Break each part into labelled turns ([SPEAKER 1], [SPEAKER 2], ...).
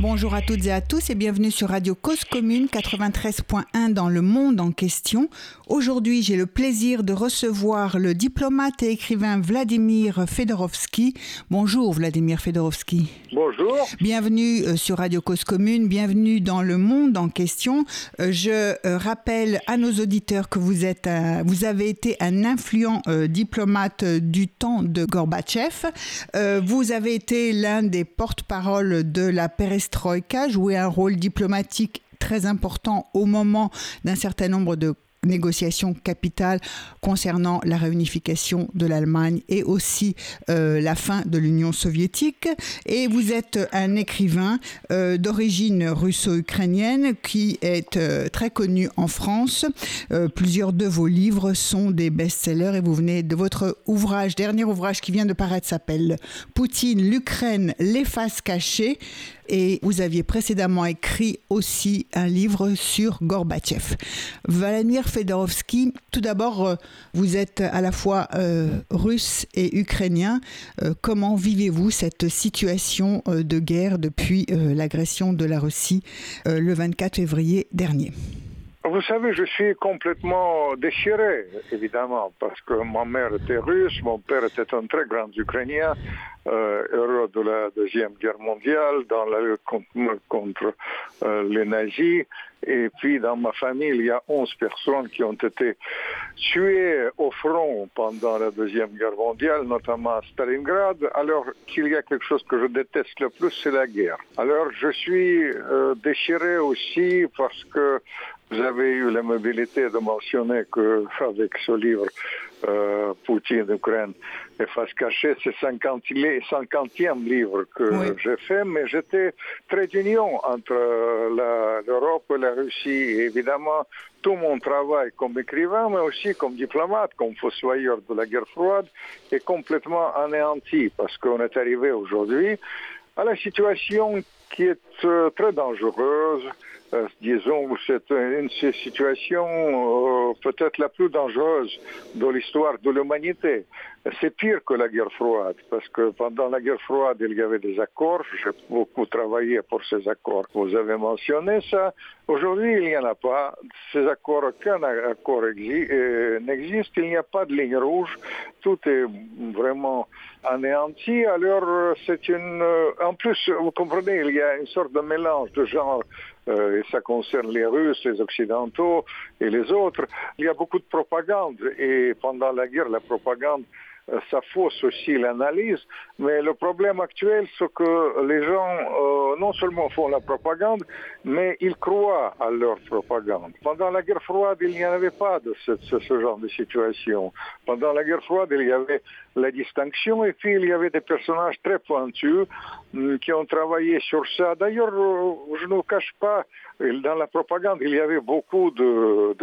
[SPEAKER 1] Bonjour à toutes et à tous et bienvenue sur Radio Cause Commune 93.1 dans le monde en question. Aujourd'hui, j'ai le plaisir de recevoir le diplomate et écrivain Vladimir Fedorovski. Bonjour Vladimir Fedorovski.
[SPEAKER 2] Bonjour.
[SPEAKER 1] Bienvenue euh, sur Radio Cause Commune, bienvenue dans le monde en question. Euh, je euh, rappelle à nos auditeurs que vous êtes vous avez été un influent diplomate du temps de Gorbatchev. Vous avez été l'un des porte-parole de la perestroïka Troïka jouait un rôle diplomatique très important au moment d'un certain nombre de négociations capitales concernant la réunification de l'Allemagne et aussi euh, la fin de l'Union soviétique. Et vous êtes un écrivain euh, d'origine russo-ukrainienne qui est euh, très connu en France. plusieurs de vos livres sont des best-sellers et vous venez de votre ouvrage, dernier ouvrage qui vient de paraître s'appelle Poutine, l'Ukraine, les faces cachées et vous aviez précédemment écrit aussi un livre sur Gorbatchev. Vladimir Fedorovski, tout d'abord, euh, vous êtes à la fois euh, russe et ukrainien. Euh, comment vivez-vous cette situation de guerre depuis l'agression de la Russie le 24 février dernier?
[SPEAKER 2] Vous savez, je suis complètement déchiré, évidemment, parce que ma mère était russe, mon père était un très grand Ukrainien, héros de la Deuxième Guerre mondiale, dans la lutte contre, euh, les nazis. Et puis, dans ma famille, il y a 11 personnes qui ont été tuées au front pendant la Deuxième Guerre mondiale, notamment à Stalingrad. Alors qu'il y a quelque chose que je déteste le plus, c'est la guerre. Alors, je suis euh, déchiré aussi parce que vous avez eu la mobilité de mentionner que avec ce livre euh, Poutine, Ukraine et face cachée, c'est 50, 50e livre que j'ai fait, mais j'étais très d'union entre l'Europe et la Russie. Et évidemment, tout mon travail comme écrivain, mais aussi comme diplomate, comme fossoyeur de la guerre froide, est complètement anéanti parce qu'on est arrivé aujourd'hui à la situation qui est euh, très dangereuse euh, disons, c'est une situation euh, peut-être la plus dangereuse de l'histoire de l'humanité. C'est pire que la guerre froide, parce que pendant la guerre froide, il y avait des accords. J'ai beaucoup travaillé pour ces accords. Vous avez mentionné ça. Aujourd'hui, il n'y en a pas. Ces accords, aucun accord euh, n'existe. Il n'y a pas de ligne rouge. Tout est vraiment anéanti. Alors, c'est une... En plus, vous comprenez, il y a une sorte de mélange de genre et ça concerne les Russes, les Occidentaux et les autres. Il y a beaucoup de propagande et pendant la guerre, la propagande euh, ça fausse aussi l'analyse, mais le problème actuel, c'est que les gens euh, non seulement font la propagande, mais ils croient à leur propagande. Pendant la guerre froide, il n'y avait pas de ce, genre de situation. Pendant la guerre froide, il y avait la distinction et puis il y avait des personnages très pointus hum, qui ont travaillé sur ça. D'ailleurs, euh, je ne vous cache pas, dans la propagande, il y avait beaucoup d'excès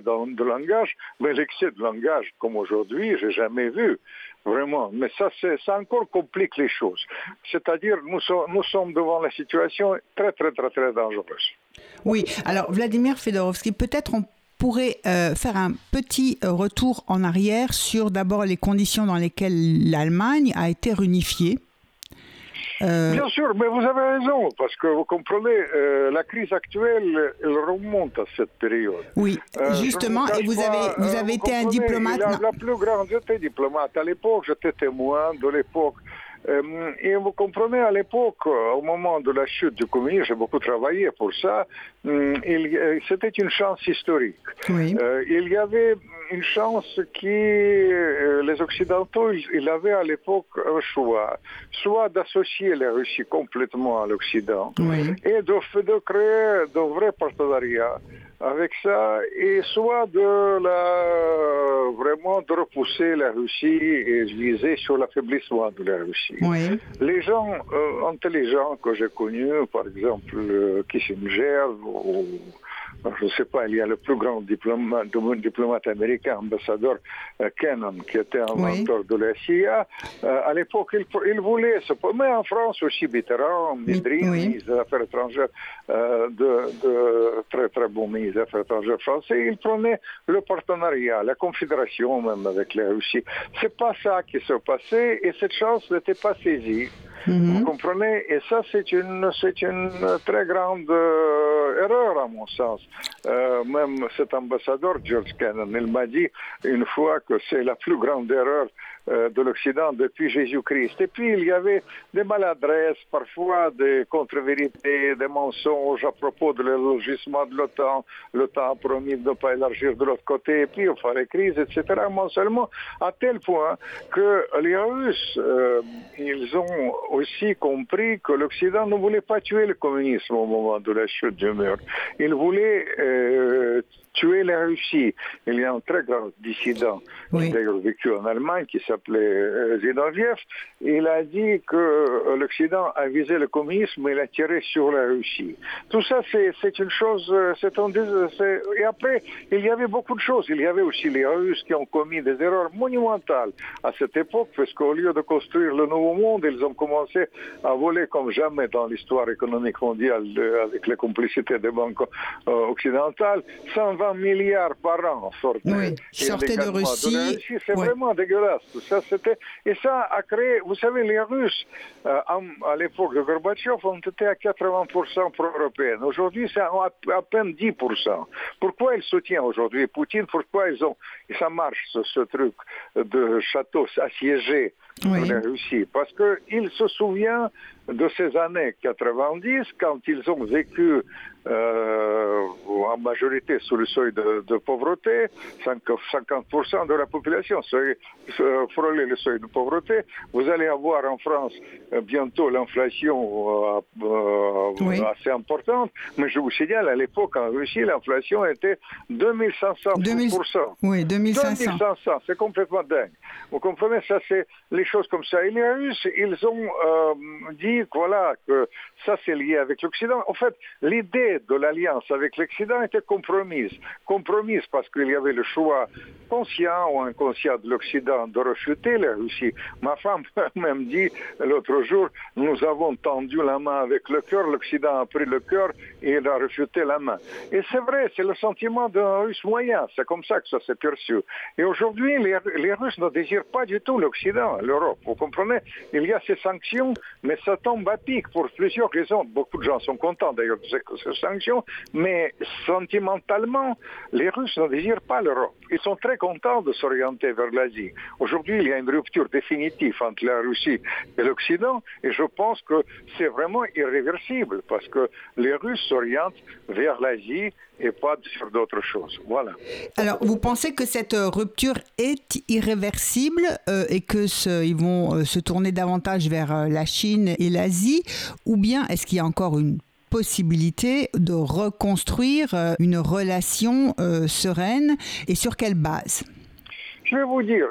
[SPEAKER 2] de, de, langage, mais l'excès de langage, comme aujourd'hui, j'ai jamais vu. Vraiment. Mais ça, ça encore complique les choses. C'est-à-dire, nous, nous sommes devant la situation très, très, très, très dangereuse.
[SPEAKER 1] Oui. Alors, Vladimir Fedorovski, peut-être on pourrait euh, faire un petit euh, retour en arrière sur d'abord les conditions dans lesquelles l'Allemagne a été réunifiée.
[SPEAKER 2] Euh, Bien sûr, mais vous avez raison, parce que vous comprenez, euh, la crise actuelle, elle remonte à cette période.
[SPEAKER 1] Oui, euh, justement, et vous avez, vous avez été un diplomate.
[SPEAKER 2] La, la, plus grande, j'étais diplomate à l'époque, j'étais témoin de l'époque et vous comprenez, à l'époque, au moment de la chute du communisme, j'ai beaucoup travaillé pour ça, euh, euh, c'était une chance historique. il y avait une chance qui, les Occidentaux, ils avaient à l'époque un choix, soit d'associer la Russie complètement à l'Occident et de, de créer de vrais partenariats avec ça, et soit de la, vraiment de repousser la Russie et viser sur l'affaiblissement de la Russie. Les gens euh, intelligents que j'ai connus, par exemple euh, Kissinger ou je ne sais pas, il y a le plus grand diplomate, diplomate américain, ambassadeur Kennan, qui était un mentor de la CIA. à l'époque, il, il, voulait se... Mais en France aussi, Mitterrand, Midri, ministre des Affaires étrangères, de, de, très très bon ministre des Affaires étrangères français, il prenait le partenariat, la confédération même avec la Russie. C'est pas ça qui s'est passé et cette chance n'était pas saisie. Mhm. Vous comprenez? Et ça, c'est une, c'est une très grande euh, erreur, à mon sens. Euh, même cet ambassadeur, George Kennan, il m'a dit une fois que c'est la plus grande erreur de l'Occident depuis Jésus-Christ. Et puis, il y avait des maladresses, parfois des contre-vérités, des mensonges à propos de l'élargissement de l'OTAN. L'OTAN a promis de ne pas élargir de l'autre côté, et puis il fallait crise, etc. Mais seulement à tel point que les Russes, euh, ils ont aussi compris que l'Occident ne voulait pas tuer le communisme au moment de la chute du mur. Il voulait euh, tuer la Russie. Il y a un très grand dissident, qui a vécu en Allemagne, qui s'appelait euh, Zinoviev. Il a dit que euh, l'Occident a visé le communisme et l'a tiré sur la Russie. Tout ça, c'est une chose, euh, c'est un Et après, il y avait beaucoup de choses. Il y avait aussi les Russes qui ont commis des erreurs monumentales à cette époque, parce qu'au lieu de construire le nouveau monde, ils ont commencé à voler comme jamais dans l'histoire économique mondiale avec la complicité des banques occidentales. 120 milliards par an
[SPEAKER 1] sortaient, oui, de Russie.
[SPEAKER 2] c'est vraiment dégueulasse. Ça, et ça a créé, vous savez, les Russes, euh, à l'époque de Gorbatchev, ont été à 80% pro-européens. Aujourd'hui, c'est à, peine 10%. Pourquoi ils soutiennent aujourd'hui Poutine? Pourquoi ils ont, et ça marche, ce, truc de châteaux assiégés oui. la Russie Parce qu'il se souvient de ces années 90, quand ils ont vécu euh, en majorité sous le seuil de, pauvreté, 50% de la population frôler le seuil de pauvreté. Vous allez avoir en France euh, bientôt l'inflation euh, assez importante, mais je vous signale, à l'époque en Russie, l'inflation était 2500%.
[SPEAKER 1] Oui, 2500.
[SPEAKER 2] 2500, c'est complètement dingue. Vous comprenez, ça c'est les choses comme ça. Et les Russes, ils ont dit voilà, que ça c'est lié avec l'Occident. En fait, l'idée de l'alliance avec l'Occident était compromise. Compromise parce qu'il y avait le choix conscient ou inconscient de l'Occident de refuter la Russie. Ma femme même dit l'autre jour, nous avons tendu la main avec le cœur, l'Occident a pris le cœur et il a refuté la main. Et c'est vrai, c'est le sentiment d'un Russe moyen, c'est comme ça que ça s'est perçu. Et aujourd'hui, les, Russes ne désirent pas du tout l'Occident, l'Europe. Vous comprenez? Il y a ces sanctions, mais ça tombe à pic pour plusieurs raisons. Beaucoup de gens sont contents d'ailleurs de ces sanctions, mais sentimentalement, les Russes ne désirent pas l'Europe. Ils sont très contents de s'orienter vers l'Asie. Aujourd'hui, il y a une rupture définitive entre la Russie et l'Occident, et je pense que c'est vraiment irréversible, parce que les Russes s'orientent vers l'Asie et pas sur d'autres choses. Voilà.
[SPEAKER 1] Alors, vous pensez que cette euh, rupture est irréversible euh, et que ils vont euh, se tourner davantage vers la Chine et l'Asie, ou bien est-ce qu'il y a encore une possibilité de reconstruire une relation sereine et sur quelle base?
[SPEAKER 2] Je vais vous dire,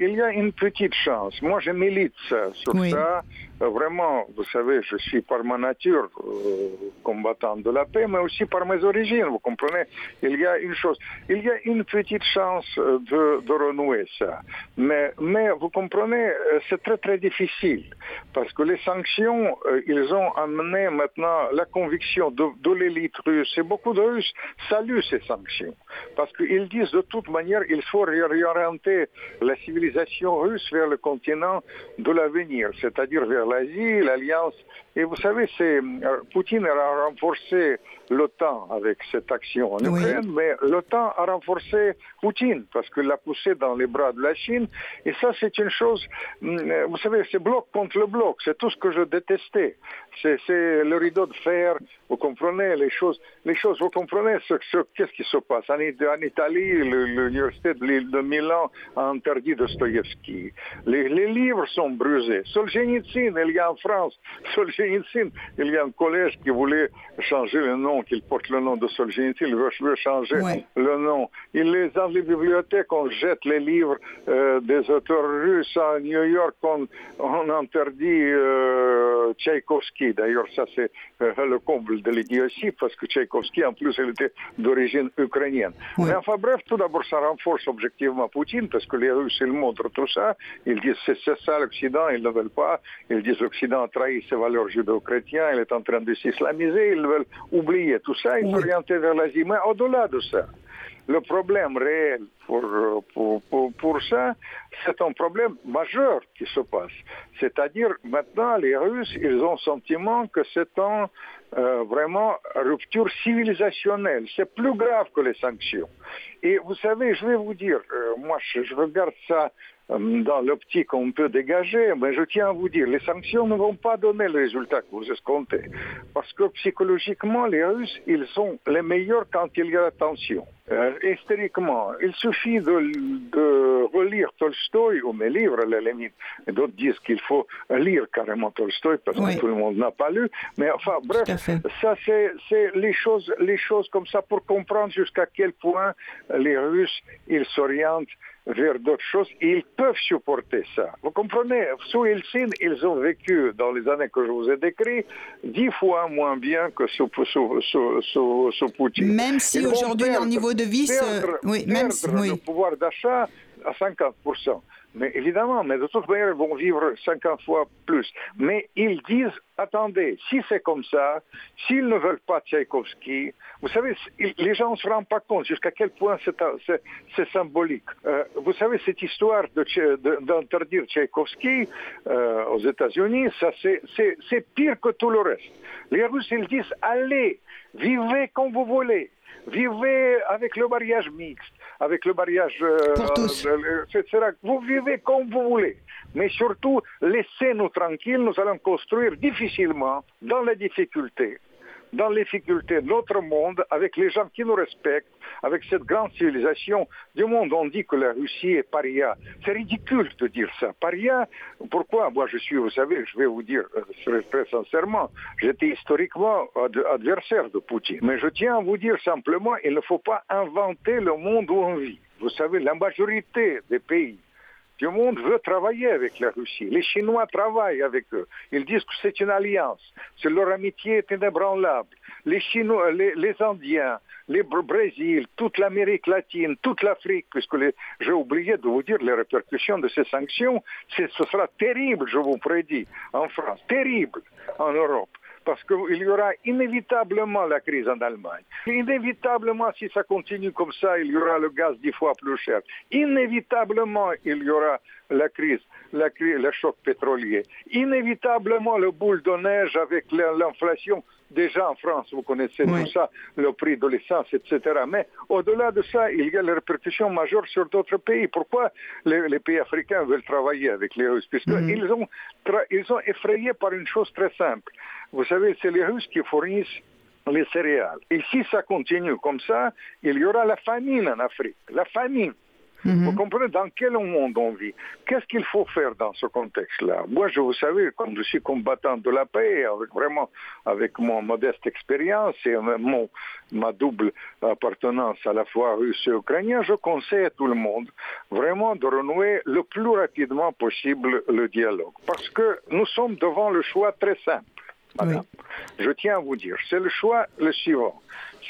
[SPEAKER 2] il y a une petite chance. Moi, je milite sur ça. Euh, vraiment, vous savez, je suis par ma nature euh, combattant de la paix, mais aussi par mes origines, vous comprenez. Il y a une chose, il y a une petite chance euh, de, renouer ça. Mais, mais vous comprenez, c'est très très difficile, parce que les sanctions, ils ont amené maintenant la conviction de, de l'élite russe, et beaucoup de Russes saluent ces sanctions, parce qu'ils disent de toute manière, il faut réorienter la civilisation russe vers le continent de l'avenir, c'est-à-dire vers l'Asie, l'Alliance. Et vous savez, c'est euh, Poutine a renforcé l'OTAN avec cette action en Ukraine, mais l'OTAN a renforcé Poutine parce qu'il l'a poussé dans les bras de la Chine. Et ça, c'est une chose, mm, euh, vous savez, c'est bloc contre le bloc. C'est tout ce que je détestais. C'est le rideau de fer. Vous comprenez les choses. Les choses, vous comprenez ce, qu'est-ce qui se passe. En, Italie, l'université de, Milan a interdit Dostoïevski. Les, les livres sont brûlés. Solzhenitsyn, il y a en France, Solzhenitsyn, il y a un collège qui voulait changer le nom, qu'il porte le nom de Solzhenitsyn, il veut, changer le nom. Il les dans les bibliothèques, on jette les livres euh, des auteurs russes. À New York, on, interdit euh, Tchaïkovski Tchaïkovski. D'ailleurs, ça c'est euh, le comble de l'idiotie parce que Tchaïkovski, en plus, il était d'origine ukrainienne. Mais enfin bref, tout d'abord, ça renforce objectivement Poutine parce que les Russes, ils montrent tout ça. Ils disent c'est ça l'Occident, ils ne veulent pas. Ils disent l'Occident a trahi ses valeurs judéo-chrétiennes, il est en train de s'islamiser, ils veulent oublier tout ça et s'orienter vers l'Asie. Mais au-delà de ça, le problème réel pour, pour, ça, c'est un problème majeur qui se passe. C'est-à-dire, maintenant, les Russes, ils ont le sentiment que c'est un euh, vraiment rupture civilisationnelle. C'est plus grave que les sanctions. Et vous savez, je vais vous dire, euh, moi, je, je regarde ça euh, dans l'optique qu'on peut dégager, mais je tiens à vous dire, les sanctions ne vont pas donner le résultat que vous escomptez. Parce que psychologiquement, les Russes, ils sont les meilleurs quand il y a la tension. Euh, hystériquement, il suffit de, de, relire Tolstoï ou mes livres, à la limite. D'autres disent qu'il faut lire carrément Tolstoï parce oui. que tout le monde n'a pas lu. Mais enfin, bref, ça c'est les choses, les choses comme ça pour comprendre jusqu'à quel point les Russes, ils s'orientent vers d'autres choses, ils peuvent supporter ça. Vous comprenez Sous Helsinki, ils ont vécu, dans les années que je vous ai décrites, dix fois moins bien que sous, sous, sous, sous, sous Poutine.
[SPEAKER 1] Même si aujourd'hui, au niveau de vie,
[SPEAKER 2] perdre,
[SPEAKER 1] oui,
[SPEAKER 2] même si, oui. le pouvoir d'achat à 50%. Mais évidemment, mais de toute manière, ils vont vivre 50 fois plus. Mais ils disent, attendez, si c'est comme ça, s'ils ne veulent pas Tchaïkovski, vous savez, les gens ne se rendent pas compte jusqu'à quel point c'est symbolique. Euh, vous savez, cette histoire d'interdire Tchaïkovski euh, aux États-Unis, ça c'est pire que tout le reste. Les Russes, ils disent, allez, vivez comme vous voulez. Vivez avec le mariage mixte, avec le mariage, euh, etc. Vous vivez comme vous voulez. Mais surtout, laissez-nous tranquilles, nous allons construire difficilement, dans la difficulté, dans les difficultés de notre monde, avec les gens qui nous respectent, avec cette grande civilisation du monde. On dit que la Russie est paria. C'est ridicule de dire ça. Paria, pourquoi? Moi, je suis, vous savez, je vais vous dire euh, très sincèrement, j'étais historiquement adversaire de Poutine. Mais je tiens à vous dire simplement, il ne faut pas inventer le monde où on vit. Vous savez, la majorité des pays du monde veut travailler avec la Russie. Les Chinois travaillent avec eux. Ils disent que c'est une alliance. C'est leur amitié est inébranlable. Les Chinois, les, les Indiens, les Brésil, toute l'Amérique latine, toute l'Afrique, puisque j'ai oublié de vous dire les répercussions de ces sanctions, ce sera terrible, je vous prédis, en France, terrible en Europe parce qu'il y aura inévitablement la crise en Allemagne. Inévitablement, si ça continue comme ça, il y aura le gaz dix fois plus cher. Inévitablement, il y aura la crise, la crise le choc pétrolier. Inévitablement, le boule de neige avec l'inflation. Déjà en France, vous connaissez oui. tout ça, le prix de l'essence, etc. Mais au-delà de ça, il y a les répercussions majeures sur d'autres pays. Pourquoi les, les, pays africains veulent travailler avec les Russes? Puisqu'ils mm -hmm. ont, ils effrayés par une chose très simple. Vous savez, c'est les Russes qui fournissent les céréales. Et si ça continue comme ça, il y aura la famine en Afrique. La famine. Vous comprenez dans quel monde on vit Qu'est-ce qu'il faut faire dans ce contexte-là Moi, je vous savez, comme je suis combattant de la paix, avec vraiment avec mon modeste expérience et mon, ma double appartenance à la fois russe et ukrainien, je conseille à tout le monde vraiment de renouer le plus rapidement possible le dialogue. Parce que nous sommes devant le choix très simple. Madame. Oui. Je tiens à vous dire, c'est le choix le suivant.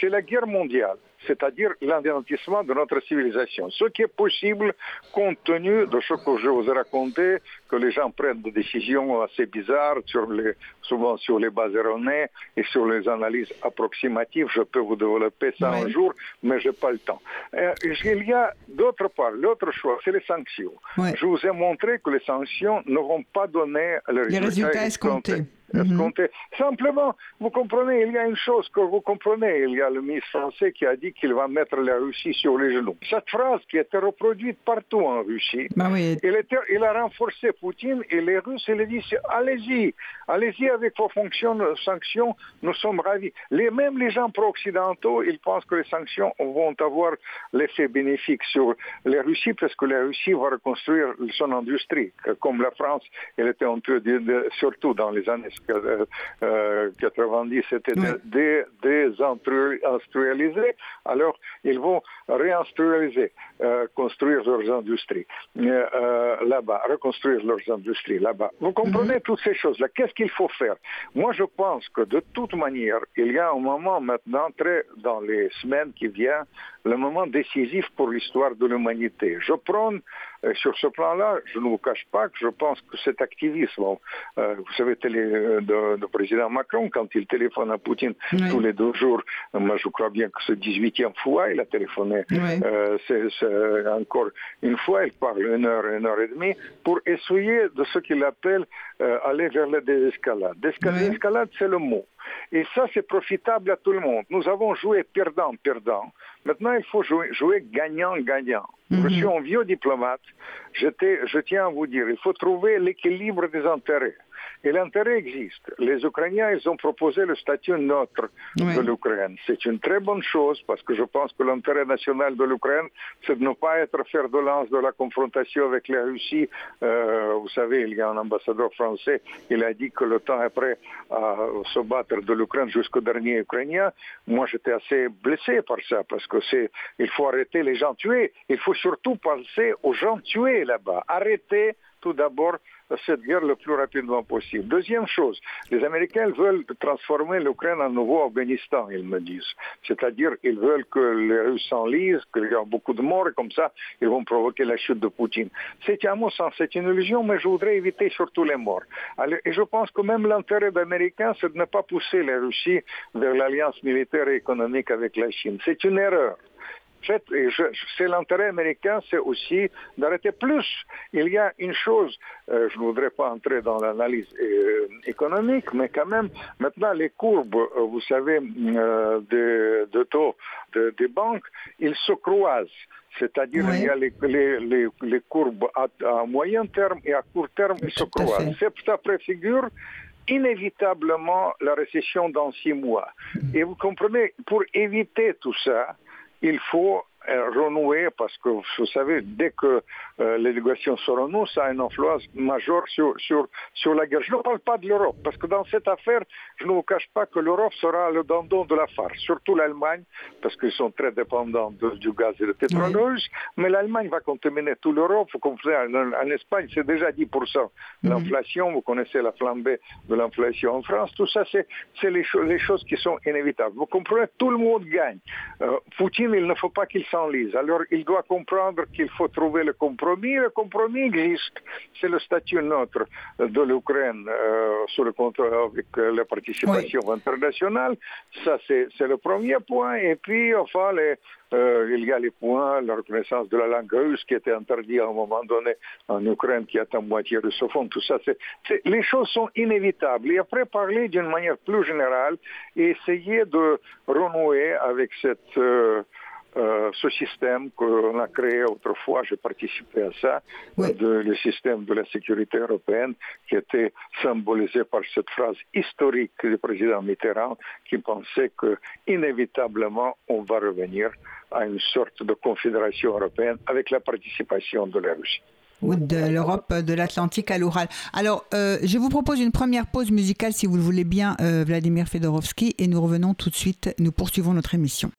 [SPEAKER 2] C'est la guerre mondiale c'est-à-dire l'anéantissement de notre civilisation. Ce qui est possible compte tenu de ce que je vous ai raconté, que les gens prennent des décisions assez bizarres, sur les, souvent sur les bases erronées et sur les analyses approximatives. Je peux vous développer ça oui. un jour, mais je n'ai pas le temps. Euh, il y a d'autre part, l'autre choix, c'est les sanctions. Oui. Je vous ai montré que les sanctions ne vont pas donner le
[SPEAKER 1] les résultats escomptés.
[SPEAKER 2] escomptés. -hmm. Simplement, vous comprenez, il y a une chose que vous comprenez. Il y a le ministre français qui a dit qu'il va mettre la Russie sur les genoux. Cette phrase qui était reproduite partout en Russie,
[SPEAKER 1] bah oui.
[SPEAKER 2] il, était, il, a renforcé Poutine et les Russes, ils disent allez-y, allez-y avec vos fonctions, sanctions, nous sommes ravis. Les, même les gens pro-occidentaux, ils pensent que les sanctions vont avoir l'effet bénéfique sur les Russies parce que la Russie va reconstruire son industrie, comme la France, elle était un peu, surtout dans les années 90 c'était désindustrialisé. Alors, ils vont réindustrialiser, construire leurs industries là-bas, reconstruire leurs industries là-bas. Vous comprenez mhm. toutes ces choses-là. Qu'est-ce qu'il faut faire? Moi, je pense que de toute manière, il y a un moment maintenant, très dans les semaines qui viennent, le moment décisif pour l'histoire de l'humanité. Je prends euh, sur ce plan-là, je ne vous cache pas que je pense que cet activisme, euh, vous savez, le euh, président Macron, quand il téléphone à Poutine tous les deux jours, moi je crois bien que c'est 18e fois il a téléphoné, c'est encore une fois, il parle une heure, une heure et demie, pour essayer de ce qu'il appelle aller vers la désescalade. Désescalade, c'est le mot. Et ça, c'est profitable à tout le monde. Nous avons joué perdant-perdant. Maintenant, il faut jouer gagnant-gagnant. Je suis un vieux diplomate. je tiens à vous dire, il faut trouver l'équilibre des intérêts. Et l'intérêt existe. Les Ukrainiens, ils ont proposé le statut neutre de l'Ukraine. C'est une très bonne chose parce que je pense que l'intérêt national de l'Ukraine, c'est de ne pas être fer de lance de la confrontation avec la Russie. Euh, vous savez, il y a un ambassadeur français, il a dit que le temps est prêt à se battre de l'Ukraine jusqu'au dernier Ukrainien. Moi, j'étais assez blessé par ça parce que c'est, il faut arrêter les gens tués. Il faut surtout penser aux gens tués là-bas. Arrêter tout d'abord cette guerre le plus rapidement possible. Deuxième chose, les Américains veulent transformer l'Ukraine en nouveau Afghanistan, ils me disent. C'est-à-dire, ils veulent que les Russes s'enlisent, qu'il y a beaucoup de morts, et comme ça, ils vont provoquer la chute de Poutine. C'est à mon sens, c'est une illusion, mais je voudrais éviter surtout les morts. et je pense que même l'intérêt américain, c'est de ne pas pousser la Russie vers l'alliance militaire et économique avec la Chine. C'est une erreur c'est l'intérêt américain, c'est aussi d'arrêter plus. Il y a une chose, euh, je ne voudrais pas entrer dans l'analyse euh, économique, mais quand même, maintenant les courbes, euh, vous savez, de, taux des banques, ils se croisent. C'est-à-dire qu'il y a les, courbes à, moyen terme et à court terme, ils se croisent. Ça préfigure inévitablement la récession dans six mois. Mm. Et vous comprenez, pour éviter tout ça, il faut renouer parce que vous savez, dès que euh, l'éducation se renoue, ça a une influence majeure sur, sur, sur la guerre. Je ne parle pas de l'Europe, parce que dans cette affaire, je ne vous cache pas que l'Europe sera le dandon de la farce, surtout l'Allemagne, parce qu'ils sont très dépendants du gaz et du pétrole russe, mais l'Allemagne va contaminer toute l'Europe. Vous comprenez, en, Espagne, c'est déjà 10%. Mhm. L'inflation, vous connaissez la flambée de l'inflation en France, tout ça, c'est les, les, choses qui sont inévitables. Vous comprenez, tout le monde gagne. Euh, Poutine, il ne faut pas qu'il Alors, il doit comprendre qu'il faut trouver le compromis. Le compromis existe. C'est le statut neutre de l'Ukraine euh, sur le contrôle avec euh, la participation internationale. Ça, c'est le premier point. Et puis, enfin, les, euh, il y a les points, la reconnaissance de la langue russe qui était interdite à un moment donné en Ukraine, qui est en moitié russophone, tout ça. les choses sont inévitables. Et après, parler d'une manière plus générale et essayer de renouer avec cette... Euh, euh, ce système qu'on a créé autrefois, j'ai participé à ça, le système de la sécurité européenne, qui était symbolisé par cette phrase historique du président Mitterrand, qui pensait que inévitablement on va revenir à une sorte de confédération européenne avec la participation de la Russie
[SPEAKER 1] ou de l'Europe de l'Atlantique à l'Oural. Alors, euh, je vous propose une première pause musicale, si vous le voulez bien, euh, Vladimir Fedorovski, et nous revenons tout de suite, nous poursuivons notre émission.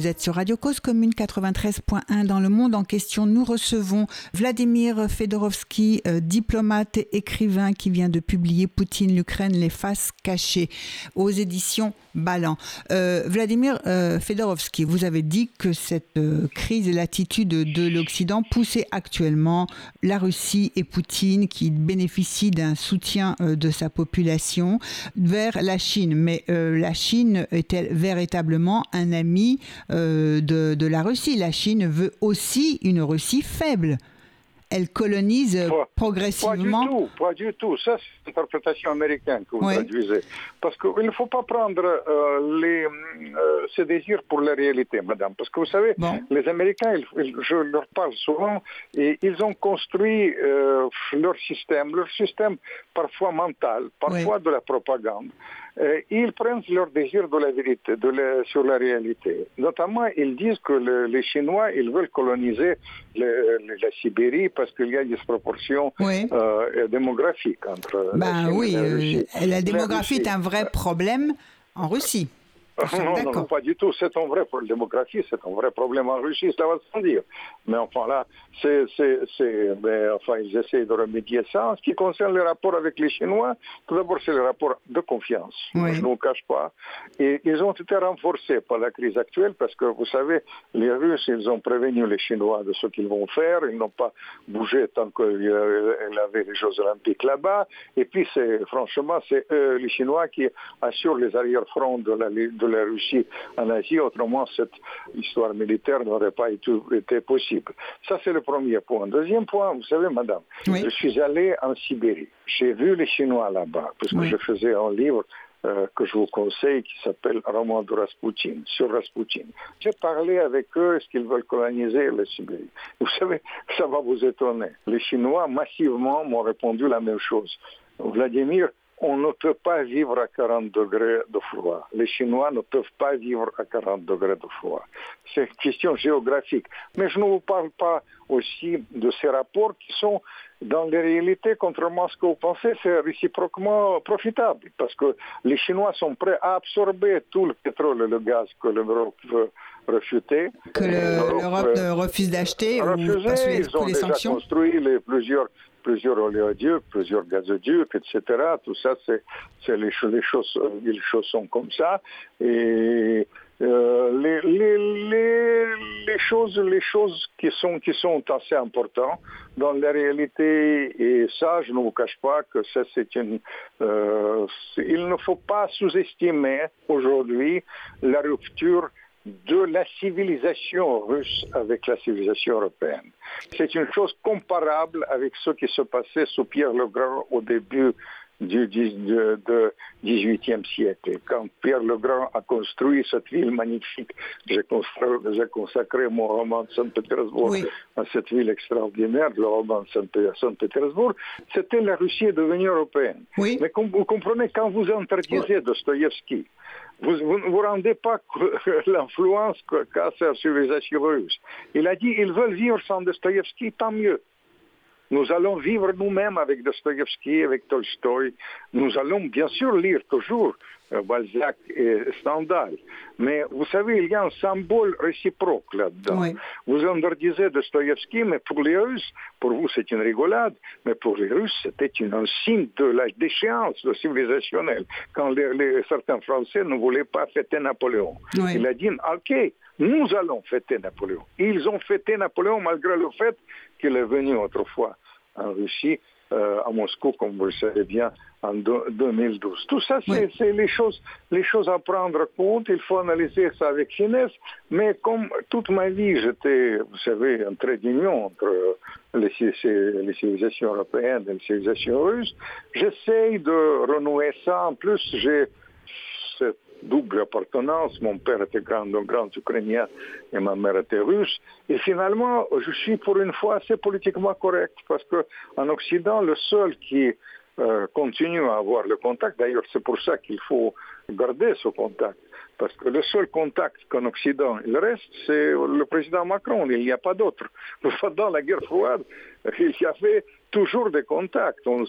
[SPEAKER 1] Vous êtes sur Radio Cause Commune 93.1 dans le monde en question. Nous recevons Vladimir Fedorovski, euh, diplomate et écrivain qui vient de publier Poutine, l'Ukraine, les faces cachées aux éditions Ballant. Euh, Vladimir euh, Fedorovski, vous avez dit que cette crise et l'attitude de l'Occident poussaient actuellement la Russie et Poutine, qui bénéficient d'un soutien de sa population, vers la Chine. Mais la Chine est-elle véritablement un ami euh, de, la Russie. La Chine veut aussi une Russie faible. Elle colonise progressivement.
[SPEAKER 2] Pas du tout, pas du tout. Ça, c'est l'interprétation américaine que vous traduisez. Parce qu'il ne faut pas prendre euh, les, euh, ces désirs pour la réalité, madame. Parce que vous savez, les Américains, je leur parle souvent, et ils ont construit leur système, leur système parfois mental, parfois de la propagande. Euh, ils prennent leur désir de la vérité, de sur la réalité. Notamment, ils disent que les Chinois, ils veulent coloniser la Sibérie parce qu'il y a une disproportion euh, démographique entre
[SPEAKER 1] ben, la oui, euh, la démographie est un vrai problème en Russie.
[SPEAKER 2] Non, non, non, pas du tout. C'est un vrai problème. démographie, c'est un vrai problème en Russie, ça va sans dire. Mais enfin là, c'est, ben, enfin, ils essaient de remédier ça. En ce qui concerne les rapports avec les Chinois, tout d'abord, c'est le rapport de confiance. Je ne vous cache pas. Et ils ont été renforcés par la crise actuelle parce que, vous savez, les Russes, ils ont prévenu les Chinois de ce qu'ils vont faire. Ils n'ont pas bougé tant qu'il y avait les Jeux Olympiques là-bas. Et puis, c'est, franchement, c'est eux, les Chinois, qui assurent les arrière-fronts de la, de la Russie en Asie, autrement cette histoire militaire n'aurait pas été, possible. Ça, c'est le premier point. Deuxième point, vous savez, madame, je suis allé en Sibérie. J'ai vu les Chinois là-bas, puisque je faisais un livre euh, que je vous conseille qui s'appelle Roman de Rasputin, sur Rasputin. J'ai parlé avec eux, est-ce qu'ils veulent coloniser la Sibérie Vous savez, ça va vous étonner. Les Chinois massivement m'ont répondu la même chose. Vladimir, on ne peut pas vivre à 40 degrés de froid. Les Chinois ne peuvent pas vivre à 40 degrés de froid. C'est une question géographique. Mais je ne vous parle pas aussi de ces rapports qui sont, dans les réalités, contrairement à ce que vous pensez, c'est réciproquement profitable. Parce que les Chinois sont prêts à absorber tout le pétrole et le gaz que l'Europe veut refuter.
[SPEAKER 1] Que l'Europe refuse d'acheter ou
[SPEAKER 2] ils ont déjà construit les plusieurs plusieurs oléoducs, plusieurs gazoducs, etc. Tout ça, c'est, les, les, choses, les choses sont comme ça. Et euh, les, choses, les choses qui sont, qui sont assez importantes dans la réalité, et ça, je ne vous cache pas que ça, c'est une... Euh, il ne faut pas sous-estimer aujourd'hui la rupture de la civilisation russe avec la civilisation européenne. C'est une chose comparable avec ce qui se passait sous Pierre le Grand au début du, XVIIIe siècle. Quand Pierre le Grand a construit cette ville magnifique, j'ai consacré, mon roman de Saint-Pétersbourg à cette ville extraordinaire, le roman de Saint-Pétersbourg, c'était la Russie devenue européenne. Mais vous comprenez, quand vous interdisez Dostoïevski, vous ne vous, rendez pas l'influence qu'a sa civilisation russe. Il a dit, ils veulent vivre sans Dostoïevski, tant mieux. Nous allons vivre nous-mêmes avec Dostoïevski, avec Tolstoï. Nous allons bien sûr lire toujours euh, Balzac et Stendhal. Mais vous savez, il y a un symbole réciproque là-dedans. Vous interdisez Dostoïevski, mais pour les Russes, pour vous c'est une rigolade, mais pour les Russes c'était un signe de la déchéance civilisationnelle. Quand les, certains Français ne voulaient pas fêter Napoléon. Il a dit, ok, nous allons fêter Napoléon. Ils ont fêté Napoléon malgré le fait qu'il est venu autrefois en Russie, euh, à Moscou, comme vous le savez bien, en 2012. Tout ça, c'est les, choses, les choses à prendre compte. Il faut analyser ça avec finesse. Mais comme toute ma vie, j'étais, vous savez, un trait d'union entre les, les, civilisations européennes et les civilisations russes, j'essaye de renouer ça. En plus, j'ai double appartenance. Mon père était grand, un grand Ukrainien et ma mère était russe. Et finalement, je suis pour une fois assez politiquement correct parce qu'en Occident, le seul qui euh, continue à avoir le contact, d'ailleurs c'est pour ça qu'il faut garder ce contact, parce que le seul contact qu'en Occident il reste, c'est le président Macron, il n'y a pas d'autre. Dans la guerre froide, il y avait toujours des contacts. On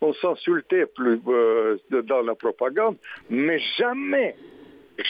[SPEAKER 2] on s'insultait plus euh, dans la propagande, mais jamais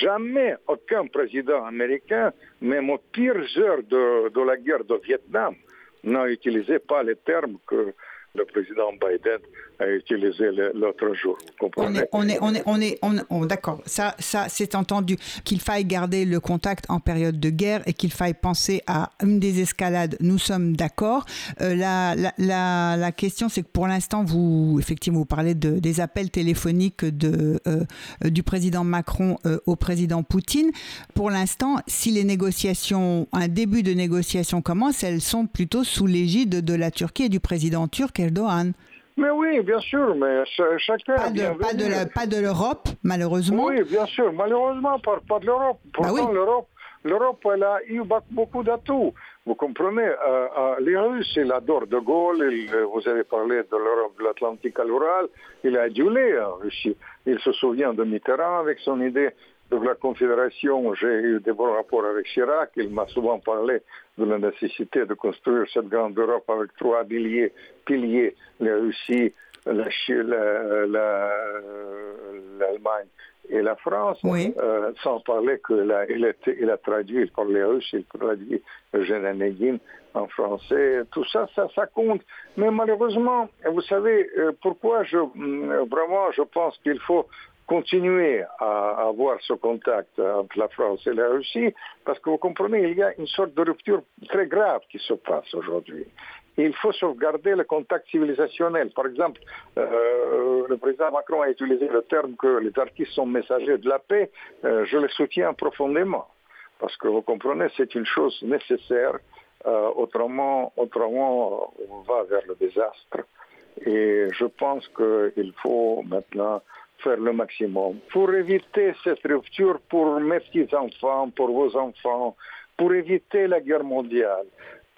[SPEAKER 2] Jamais aucun président américain, même aux pires heures de, de la guerre de Vietnam, n'a utilisé pas les termes que le président Biden a utilisé l'autre jour.
[SPEAKER 1] on est, on est, on est, on est, on, d'accord. Ça, ça, c'est entendu qu'il faille garder le contact en période de guerre et qu'il faille penser à une désescalade. Nous sommes d'accord. Euh, la, la, la, question, c'est que pour l'instant, vous, effectivement, vous parlez de, des appels téléphoniques de, euh, du président Macron euh, au président Poutine. Pour l'instant, si les négociations, un début de négociation commence, elles sont plutôt sous l'égide de la Turquie et du président turc Erdogan.
[SPEAKER 2] Mais oui, bien sûr, mais chacun.
[SPEAKER 1] Pas de, pas de l'Europe, malheureusement.
[SPEAKER 2] Oui, bien sûr, malheureusement, pas, pas de l'Europe.
[SPEAKER 1] Bah
[SPEAKER 2] Pourtant, l'Europe, l'Europe, elle a eu beaucoup d'atouts. Vous comprenez, euh, euh, les Russes, il adore De Gaulle, vous avez parlé de l'Europe de l'Atlantique à l'Ural, il a adulé en Russie. Il se souvient de Mitterrand avec son idée de la Confédération, j'ai eu des bons rapports avec Chirac. Il m'a souvent parlé de la nécessité de construire cette grande Europe avec trois piliers, piliers la Russie, l'Allemagne la, et la France, euh, sans parler qu'il a, il il a traduit pour les Russes, il traduit Eugène en français. Tout ça, ça, ça compte. Mais malheureusement, vous savez, euh, pourquoi je, vraiment, je pense qu'il faut continuer à avoir ce contact entre la France et la Russie, parce que vous comprenez, il y a une sorte de rupture très grave qui se passe aujourd'hui. Il faut sauvegarder le contact civilisationnel. Par exemple, euh, le président Macron a utilisé le terme que les artistes sont messagers de la paix. Euh, je le soutiens profondément, parce que vous comprenez, c'est une chose nécessaire. Euh, autrement, autrement, on va vers le désastre. Et je pense qu'il faut maintenant faire le maximum pour éviter cette rupture pour mes petits-enfants, pour vos enfants, pour éviter la guerre mondiale.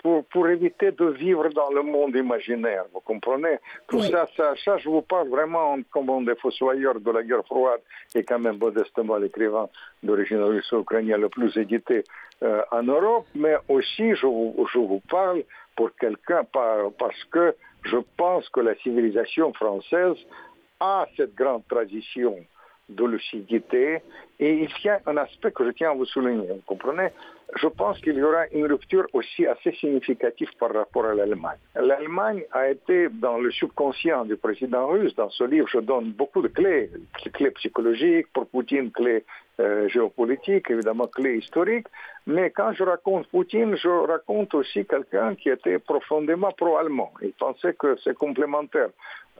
[SPEAKER 2] Pour, pour, éviter de vivre dans le monde imaginaire, vous comprenez? Tout ça, ça, ça, je vous parle vraiment comme un des fossoyeurs de la guerre froide et quand même modestement l'écrivain d'origine russo-ukrainienne le plus édité euh, en Europe, mais aussi je vous, je vous parle pour quelqu'un par, parce que je pense que la civilisation française a cette grande tradition de lucidité. Et il y a un aspect que je tiens à vous souligner, vous comprenez? Je pense qu'il y aura une rupture aussi assez significative par rapport à l'Allemagne. L'Allemagne a été dans le subconscient du président russe. Dans ce livre, je donne beaucoup de clés, clés psychologiques, pour Poutine, clés euh, géopolitiques, évidemment clés historiques. Mais quand je raconte Poutine, je raconte aussi quelqu'un qui était profondément pro-allemand. Il pensait que c'est complémentaire.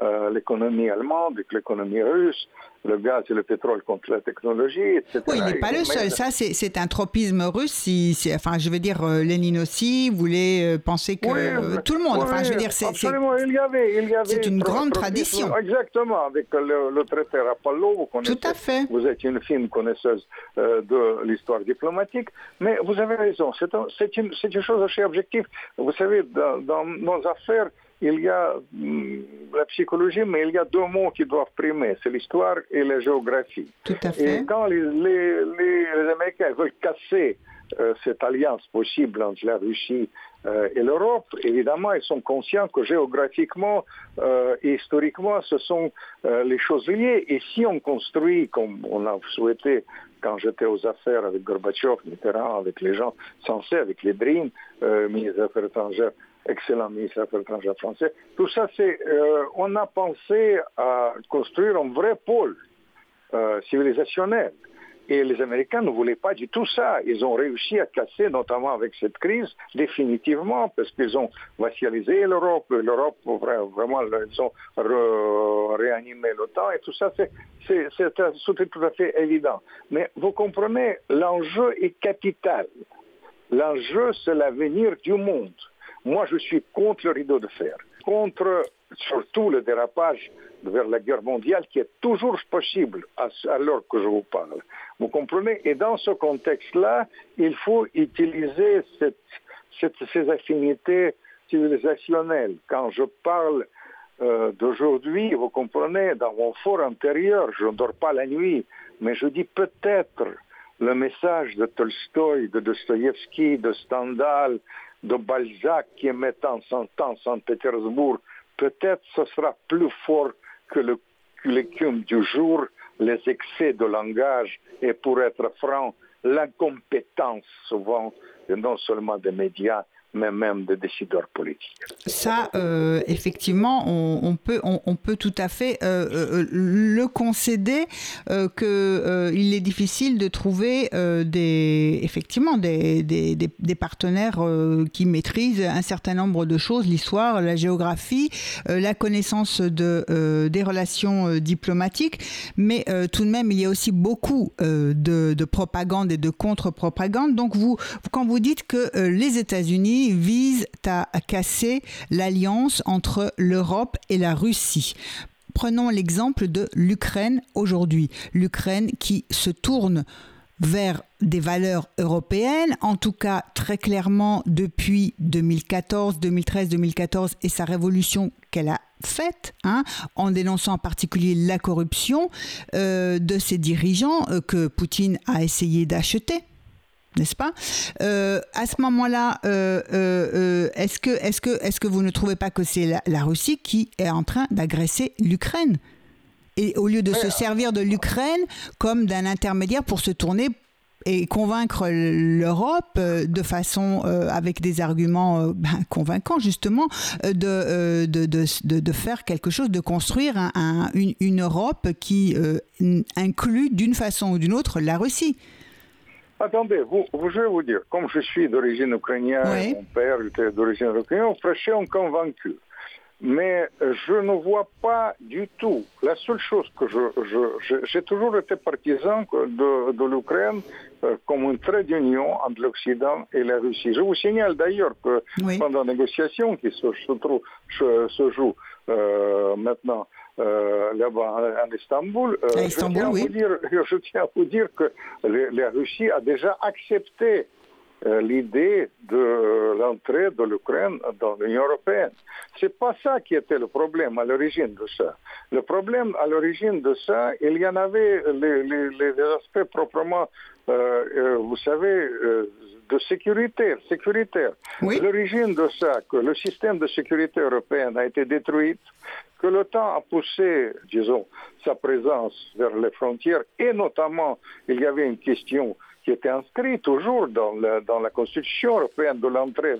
[SPEAKER 2] Euh, l'économie allemande avec l'économie russe, le gaz et le pétrole contre la technologie, etc.
[SPEAKER 1] Oui, il n'est pas le seul. Ça, c'est un tropisme russe. Si, enfin, je veux dire, euh, Lénine aussi voulait penser que tout le monde. enfin, je veux dire, c'est une grande tradition.
[SPEAKER 2] Exactement, avec le, le traité Rapallo, vous connaissez.
[SPEAKER 1] Tout à fait.
[SPEAKER 2] Vous êtes une fine connaisseuse de l'histoire diplomatique, mais vous avez raison. C'est un, une, une, chose assez objective. Vous savez, dans, dans nos affaires il y a mm, la psychologie, mais il y a deux mots qui doivent primer, c'est l'histoire et la géographie.
[SPEAKER 1] Tout à fait.
[SPEAKER 2] Et quand les, les, les Américains veulent casser euh, cette alliance possible entre la Russie euh, et l'Europe, évidemment, ils sont conscients que géographiquement euh, et historiquement, ce sont les choses liées. Et si on construit, comme on a souhaité quand j'étais aux affaires avec Gorbatchev, Mitterrand, avec les gens censés, avec les DREAM, ministres des Affaires étrangères, excellent ministre des Affaires étrangères français. Tout ça, c'est, euh, on a pensé à construire un vrai pôle euh, civilisationnel. Et les Américains ne voulaient pas du tout ça. Ils ont réussi à casser, notamment avec cette crise, définitivement, parce qu'ils ont vassalisé l'Europe. L'Europe, vraiment, ils ont réanimé l'OTAN et tout ça, c'est, tout à fait évident. Mais vous comprenez, l'enjeu est capital. L'enjeu, c'est l'avenir du monde. Moi, je suis contre le rideau de fer, contre surtout le dérapage vers la guerre mondiale qui est toujours possible à, l'heure que je vous parle. Vous comprenez? Et dans ce contexte-là, il faut utiliser ces affinités civilisationnelles. Quand je parle euh, d'aujourd'hui, vous comprenez, dans mon fort intérieur, je ne dors pas la nuit, mais je dis peut-être le message de Tolstoï, de Dostoïevski, de Stendhal, de Balzac qui est mettant son temps Saint-Pétersbourg, peut-être ce sera plus fort que l'écume du jour les excès de langage et pour être franc, l'incompétence souvent, non seulement des médias, mais même des décideurs politiques.
[SPEAKER 1] Ça, euh, effectivement, on, peut, on, peut tout à fait euh, euh, le concéder qu'il est difficile de trouver des, effectivement des, des, des partenaires qui maîtrisent un certain nombre de choses, l'histoire, la géographie, la connaissance de, des relations diplomatiques, mais tout de même, il y a aussi beaucoup de, de propagande et de contre-propagande. Donc, vous, quand vous dites que les États-Unis vise à casser l'alliance entre l'Europe et la Russie. Prenons l'exemple de l'Ukraine aujourd'hui. L'Ukraine qui se tourne vers des valeurs européennes, en tout cas très clairement depuis 2014, 2013, 2014 et sa révolution qu'elle a faite, hein, en dénonçant en particulier la corruption euh, de ses dirigeants euh, que Poutine a essayé d'acheter n'est-ce pas? Euh, À ce moment-là, euh, euh, est-ce que, est que, est que vous ne trouvez pas que c'est la, Russie qui est en train d'agresser l'Ukraine? Et au lieu de se servir de l'Ukraine comme d'un intermédiaire pour se tourner et convaincre l'Europe de façon avec des arguments ben, convaincants justement de de, de, de, faire quelque chose, de construire une, une, Europe qui inclut d'une façon ou d'une autre la Russie?
[SPEAKER 2] Attendez, vous, je vais vous dire, comme je suis d'origine ukrainienne, mon père était d'origine ukrainienne, fraîchement on convaincu. Mais je ne vois pas du tout. La seule chose que je, j'ai toujours été partisan de, de l'Ukraine euh, comme un trait d'union entre l'Occident et la Russie. Je vous signale d'ailleurs que pendant les négociations qui se, se, se jouent euh, maintenant euh, là-bas à Istanbul, euh, je, tiens oui. dire, je, tiens à vous dire, que la Russie a déjà accepté euh, l'idée de l'entrée de l'Ukraine dans l'Union européenne. C'est pas ça qui était le problème à l'origine de ça. Le problème à l'origine de ça, il y en avait les, les, les aspects proprement, vous savez, de sécurité, sécuritaire. L'origine de ça, que le système de sécurité européen a été détruit, que l'OTAN a poussé, disons, sa présence vers les frontières, et notamment, il y avait une question qui était inscrite toujours dans, la Constitution européenne de l'entrée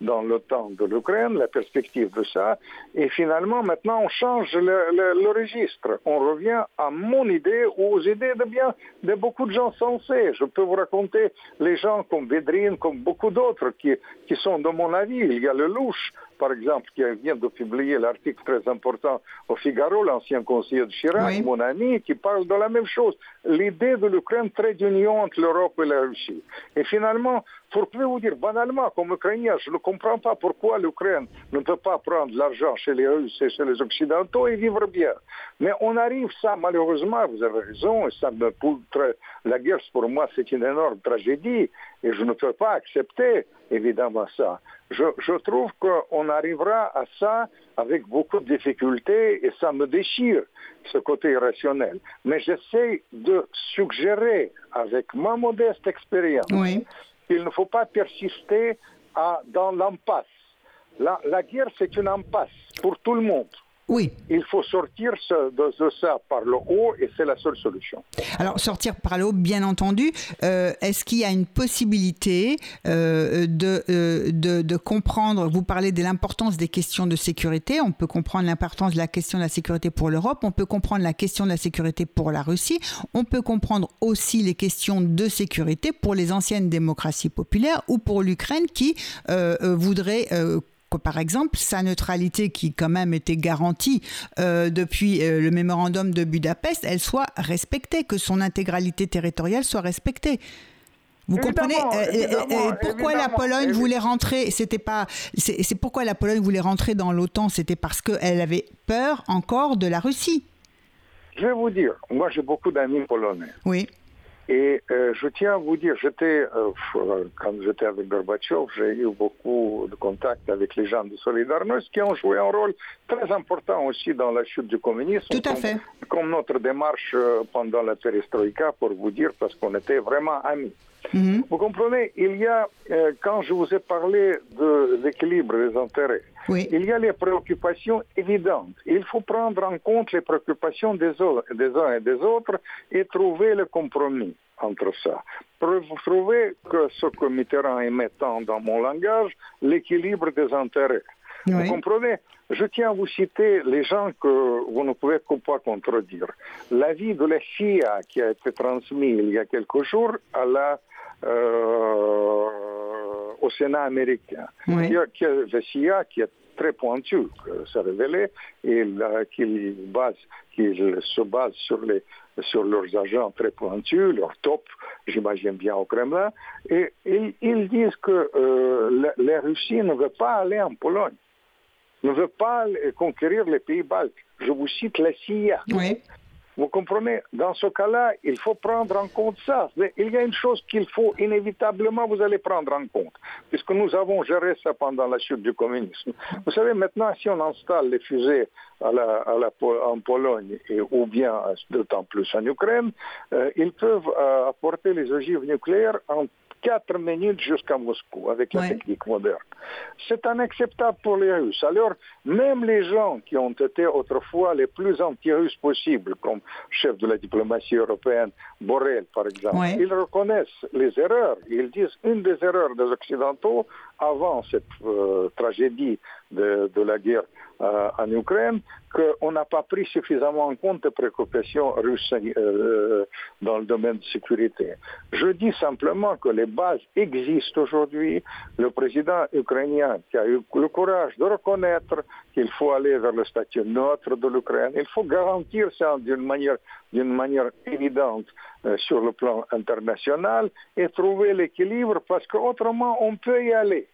[SPEAKER 2] dans l'OTAN de l'Ukraine, la perspective de ça. Et finalement, maintenant, on change le, registre. On revient à mon idée ou aux idées de bien de beaucoup de gens sensés. Je peux vous raconter les gens comme Védrine, comme beaucoup d'autres qui sont de mon avis. Il y a le louche par exemple, qui vient de publier l'article très important au Figaro, l'ancien conseiller de Chirac, mon ami, qui parle de la même chose. L'idée de l'Ukraine très d'union entre l'Europe et la Russie. Et finalement, pour vous dire banalement, comme Ukrainien, je ne comprends pas pourquoi l'Ukraine ne peut pas prendre l'argent chez les Russes et chez les Occidentaux et vivre bien. Mais on arrive, ça malheureusement, vous avez raison, et ça me la guerre pour moi c'est une énorme tragédie et je ne peux pas accepter évidemment ça. Je, je trouve qu'on arrivera à ça avec beaucoup de difficultés et ça me déchire, ce côté irrationnel. Mais j'essaie de suggérer avec ma modeste expérience qu'il ne faut pas persister à, dans l'impasse. La, la guerre, c'est une impasse pour tout le monde.
[SPEAKER 1] Oui.
[SPEAKER 2] Il faut sortir de, ça par le haut et c'est la seule solution.
[SPEAKER 1] Alors sortir par le haut, bien entendu. Euh, est-ce qu'il y a une possibilité euh, de, euh, de, de, comprendre, vous parlez de l'importance des questions de sécurité, on peut comprendre l'importance de la question de la sécurité pour l'Europe, on peut comprendre la question de la sécurité pour la Russie, on peut comprendre aussi les questions de sécurité pour les anciennes démocraties populaires ou pour l'Ukraine qui voudrait par exemple sa neutralité qui quand même était garantie euh, depuis euh, le mémorandum de Budapest, elle soit respectée, que son intégralité territoriale soit respectée. Vous comprenez? Euh, pourquoi la Pologne voulait rentrer? C'était pas. C'est pourquoi la Pologne voulait rentrer dans l'OTAN? C'était parce qu'elle avait peur encore de la Russie.
[SPEAKER 2] Je vais vous dire, moi j'ai beaucoup d'amis polonais.
[SPEAKER 1] Oui.
[SPEAKER 2] Et euh, je tiens à vous dire, j'étais, euh, quand j'étais avec Gorbatchev, j'ai eu beaucoup de contacts avec les gens de Solidarność qui ont joué un rôle très important aussi dans la chute du communisme.
[SPEAKER 1] Tout à
[SPEAKER 2] comme,
[SPEAKER 1] fait.
[SPEAKER 2] Comme notre démarche euh, pendant la perestroïka, pour vous dire, parce qu'on était vraiment amis. Mhm. Vous comprenez, il y a, euh, quand je vous ai parlé de l'équilibre des intérêts, il y a les préoccupations évidentes. Il faut prendre en compte les préoccupations des, des uns et des autres et trouver le compromis entre ça. Trouver que ce que Mitterrand est mettant dans mon langage, l'équilibre des intérêts. Vous comprenez Je tiens à vous citer les gens que vous ne pouvez pas contredire. L'avis de la CIA qui a été transmis il y a quelques jours à la, au Sénat américain. Oui. CIA qui est très pointu, ça révélé, et qu'il base, qu'il se base sur les sur leurs agents très pointus, leurs top, j'imagine bien au Kremlin, et ils, disent que euh, la, Russie ne veut pas aller en Pologne ne veut pas conquérir les pays baltes. Je vous cite la CIA. Vous comprenez? Dans ce cas-là, il faut prendre en compte ça. Il y a une chose qu'il faut inévitablement, vous allez prendre en compte, puisque nous avons géré ça pendant la chute du communisme. Vous savez, maintenant, si on installe les fusées en Pologne et, ou bien d'autant plus en Ukraine, euh, ils peuvent euh, apporter les ogives nucléaires en 4 minutes jusqu'à Moscou avec la technique moderne. C'est inacceptable pour les Russes. Alors, même les gens qui ont été autrefois les plus anti-russes possibles, comme chef de la diplomatie européenne, Borrell par exemple, ils reconnaissent les erreurs. Ils disent une des erreurs des Occidentaux avant cette euh, tragédie de, la guerre euh, en Ukraine, qu'on n'a pas pris suffisamment en compte les préoccupations russes euh, dans le domaine de sécurité. Je dis simplement que les bases existent aujourd'hui. Le président ukrainien qui a eu le courage de reconnaître qu'il faut aller vers le statut neutre de l'Ukraine, il faut garantir ça d'une manière, d'une manière évidente euh, sur le plan international et trouver l'équilibre parce qu'autrement on peut y aller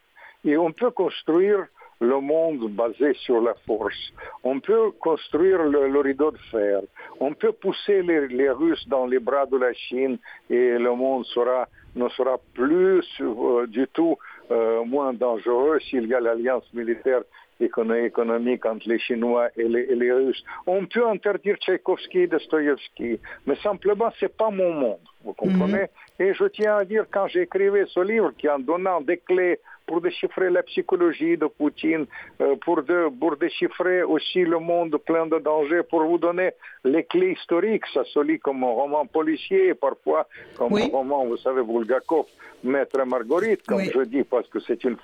[SPEAKER 2] et on peut construire le monde basé sur la force. On peut construire le, rideau de fer. On peut pousser les, Russes dans les bras de la Chine et le monde sera, ne sera plus euh, du tout euh, moins dangereux s'il y a l'alliance militaire économique entre les Chinois et les, Russes. On peut interdire Tchaïkovski et Dostoïevski, mais simplement, ce n'est pas mon monde, vous comprenez? Mhm. Et je tiens à dire, quand j'écrivais ce livre, qui en donnant des clés pour déchiffrer la psychologie de Poutine, euh, pour, de, pour déchiffrer aussi le monde plein de dangers, pour vous donner les clés historiques. Ça se lit comme un roman policier, parfois comme un roman, vous savez, Bulgakov, Maître Marguerite, comme je dis, parce que c'est une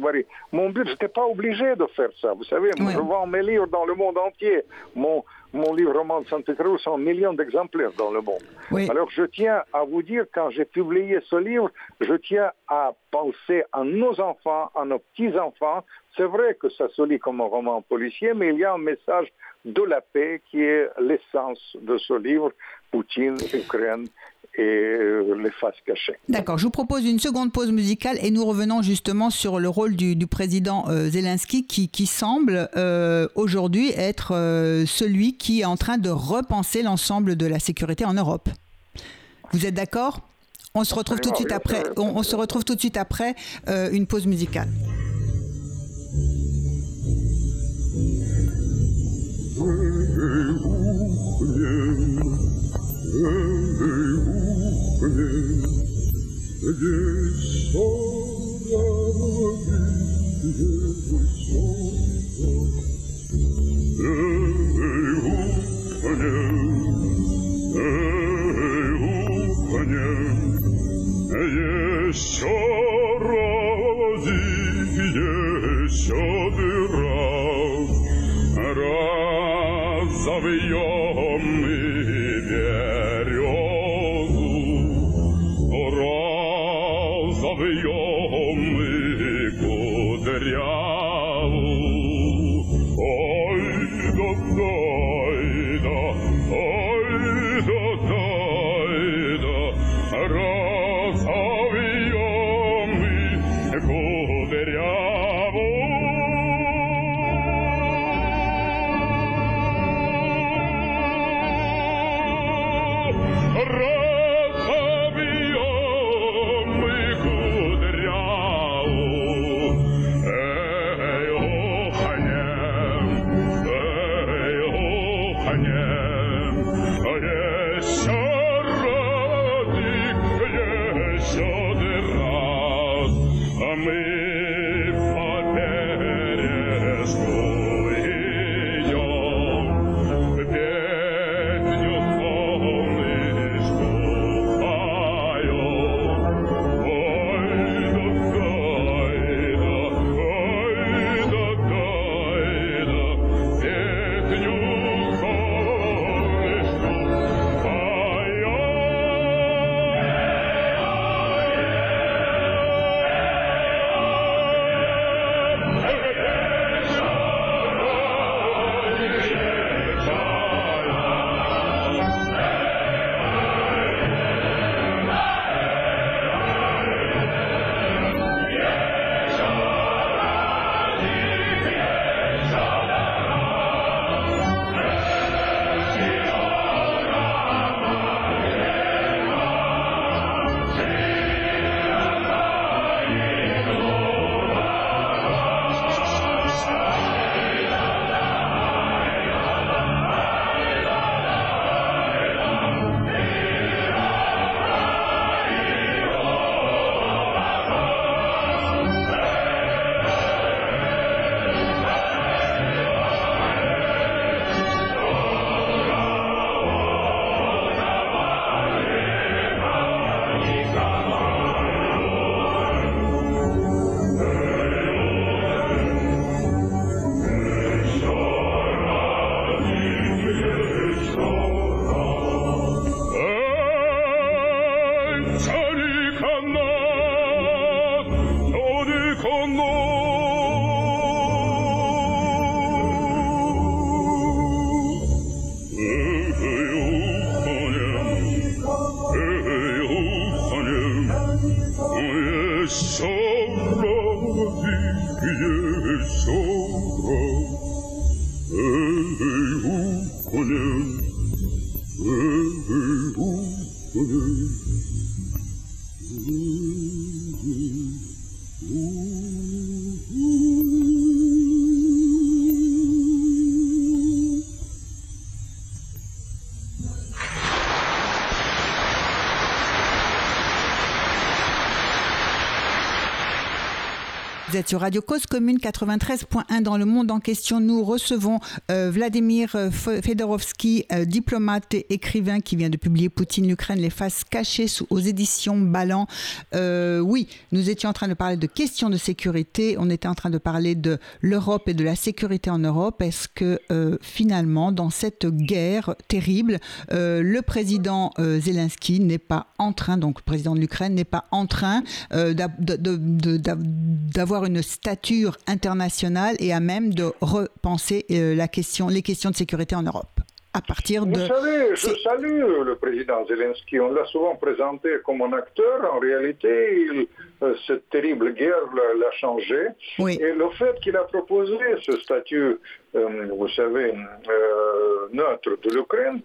[SPEAKER 2] Marie. Mon but, je n'étais pas obligé de faire ça. Vous savez, je vends mes livres dans le monde entier. Mon, mon livre roman de Santa Cruz sont millions d'exemplaires dans le monde. Alors je tiens à vous dire, quand j'ai publié ce livre, je tiens à penser à nos enfants, à nos petits-enfants. C'est vrai que ça se lit comme un roman policier, mais il y a un message de la paix qui est l'essence de ce livre, Poutine, Ukraine et euh, les faces cachées.
[SPEAKER 3] D'accord, je vous propose une seconde pause musicale et nous revenons justement sur le rôle du, président euh, Zelensky qui, semble euh, aujourd'hui être celui qui est en train de repenser l'ensemble de la sécurité en Europe. Vous êtes d'accord? On se retrouve tout de suite après. On, se retrouve tout de suite après une pause musicale. spring the all of love the gifts of love hey ho panel hey ho panel hey ho Ave
[SPEAKER 1] Vous êtes sur Radio Cause Commune 93.1 dans le monde en question. Nous recevons euh, Vladimir euh, Euh, diplomate et écrivain qui vient de publier Poutine, l'Ukraine, les faces cachées sous, aux éditions Ballant. oui, nous étions en train de parler de questions de sécurité. On était en train de parler de l'Europe et de la sécurité en Europe. Est-ce que finalement, dans cette guerre terrible, le président Zelensky n'est pas en train, donc le président de l'Ukraine n'est pas en train d'avoir une stature internationale et à même de repenser euh, la question, les questions de sécurité en Europe? À partir de...
[SPEAKER 2] Vous savez, je salue le président Zelensky. On l'a souvent présenté comme un acteur. En réalité, euh, cette terrible guerre l'a changé. Et le fait qu'il a proposé ce statut, euh, vous savez, neutre de l'Ukraine,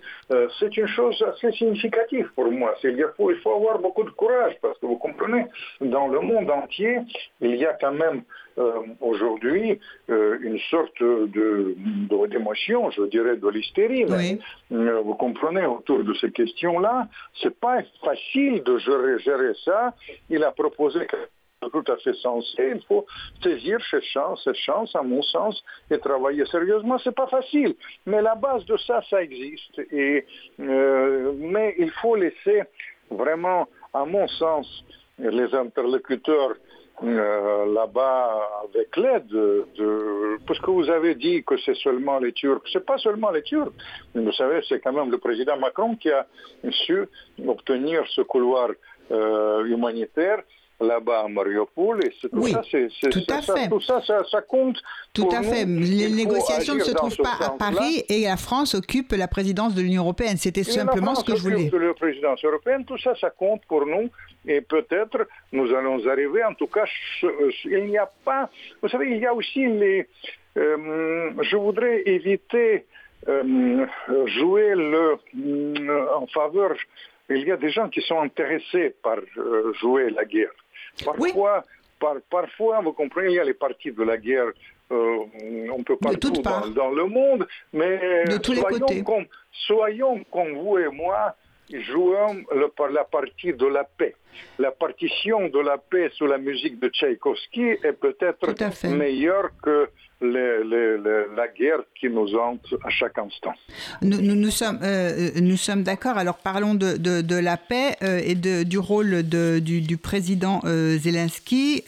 [SPEAKER 2] c'est une chose assez significative pour moi. Il faut, il faut avoir beaucoup de courage parce que vous comprenez, dans le monde entier, il y a quand même euh, aujourd'hui euh, une sorte de, d'émotion, je dirais, de l'hystérie. Euh, vous comprenez, autour de ces questions-là, c'est pas facile de gérer, gérer ça. Il a proposé tout à fait sensé. Il faut saisir cette chance, cette chance, à mon sens, et travailler sérieusement. C'est pas facile, mais la base de ça, ça existe. Et, mais il faut laisser vraiment, à mon sens, les interlocuteurs euh, là-bas avec l'aide de, parce que vous avez dit que c'est seulement les Turcs. C'est pas seulement les Turcs. Vous savez, c'est quand même le président Macron qui a su obtenir ce couloir euh, humanitaire là-bas à Mariupol. Et
[SPEAKER 1] tout ça, c'est, tout à
[SPEAKER 2] ça,
[SPEAKER 1] fait.
[SPEAKER 2] Tout ça, ça, compte.
[SPEAKER 1] Tout à fait. Les négociations ne se trouvent pas à Paris et la France occupe la présidence de l'Union européenne. C'était simplement ce que je voulais.
[SPEAKER 2] La présidence européenne, tout ça, ça compte pour nous. Et peut-être nous allons arriver, en tout cas, il n'y a pas. Vous savez, il y a aussi les. Euh, je voudrais éviter euh, jouer le, en faveur. Il y a des gens qui sont intéressés par euh, jouer la guerre. Parfois, par, parfois, vous comprenez, il y a les parties de la guerre on peut pas tout dans, dans, le monde, mais
[SPEAKER 1] de tous soyons, les côtés.
[SPEAKER 2] Comme, soyons comme vous et moi, jouons le, par la partie de la paix. La partition de la paix sous la musique de Tchaïkovski est peut-être meilleure que la guerre qui nous hante à chaque instant.
[SPEAKER 1] Nous, euh, nous sommes d'accord. Alors parlons de, la paix euh, et du rôle du, président euh, Zelensky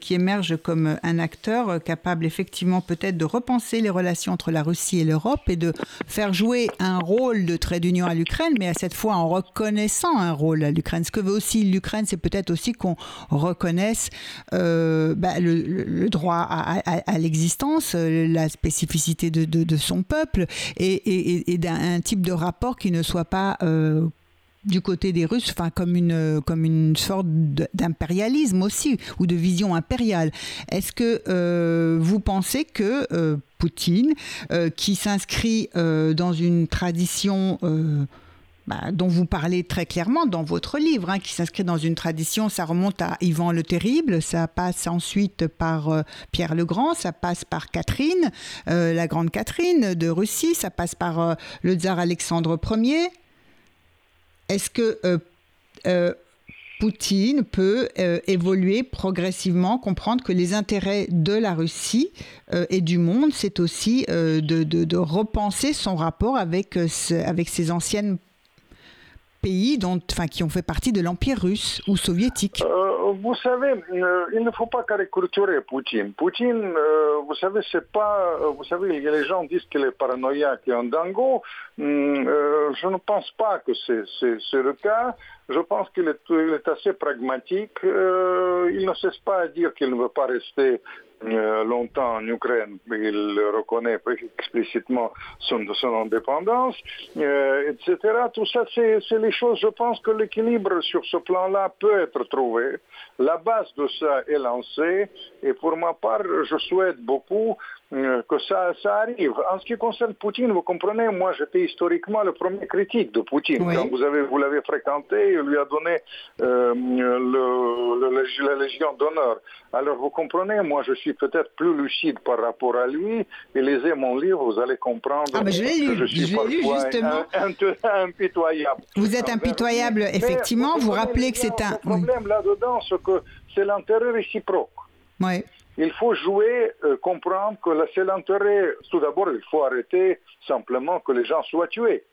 [SPEAKER 1] qui émerge comme un acteur capable effectivement peut-être de repenser les relations entre la Russie et l'Europe et de faire jouer un rôle de trait d'union à l'Ukraine, mais à cette fois en reconnaissant un rôle à l'Ukraine. Ce que veut aussi l'Ukraine, c'est peut-être aussi qu'on reconnaisse bah, le, le, droit à à, l'existence, euh, la spécificité de, son peuple et, d'un type de rapport qui ne soit pas euh, du côté des Russes, enfin comme une comme une sorte d'impérialisme aussi ou de vision impériale. Est-ce que euh, vous pensez que Poutine, qui s'inscrit dans une tradition bah, dont vous parlez très clairement dans votre livre, hein, qui s'inscrit dans une tradition, ça remonte à Ivan le Terrible, ça passe ensuite par euh, Pierre le Grand, ça passe par Catherine, euh, la grande Catherine de Russie, ça passe par euh, le tsar Alexandre Ier. Est-ce que Poutine peut évoluer progressivement, comprendre que les intérêts de la Russie et du monde, c'est aussi de, repenser son rapport avec, avec ses anciennes dont, enfin, qui ont fait partie de l'Empire russe ou soviétique
[SPEAKER 2] euh, vous savez, il ne faut pas caricaturer Poutine. Poutine, vous savez, c'est pas, vous savez, les gens disent qu'il est paranoïaque et un dingo. je ne pense pas que c'est le cas. Je pense qu'il est, est, assez pragmatique. il ne cesse pas à dire qu'il ne veut pas rester euh, longtemps en Ukraine, il reconnaît explicitement son, son indépendance, euh, etc. Tout ça, c'est les choses, je pense que l'équilibre sur ce plan-là peut être trouvé. La base de ça est lancée et pour ma part, je souhaite beaucoup euh, que ça, ça arrive. En ce qui concerne Poutine, vous comprenez, moi j'étais historiquement le premier critique de Poutine. Quand vous avez vous l'avez fréquenté, il lui a donné euh, le, le, la Légion d'honneur. Alors vous comprenez, moi je suis peut-être plus lucide par rapport à lui. Et lisez mon livre, vous allez comprendre
[SPEAKER 1] ah, je lu, que je suis lu justement.
[SPEAKER 2] impitoyable.
[SPEAKER 1] Vous êtes impitoyable, effectivement. vous rappelez que c'est un...
[SPEAKER 2] Le problème là-dedans, c'est que c'est l'intérêt réciproque.
[SPEAKER 1] Oui
[SPEAKER 2] il faut jouer, euh, comprendre que c'est l'intérêt. Tout d'abord, il faut arrêter simplement que les gens soient tués.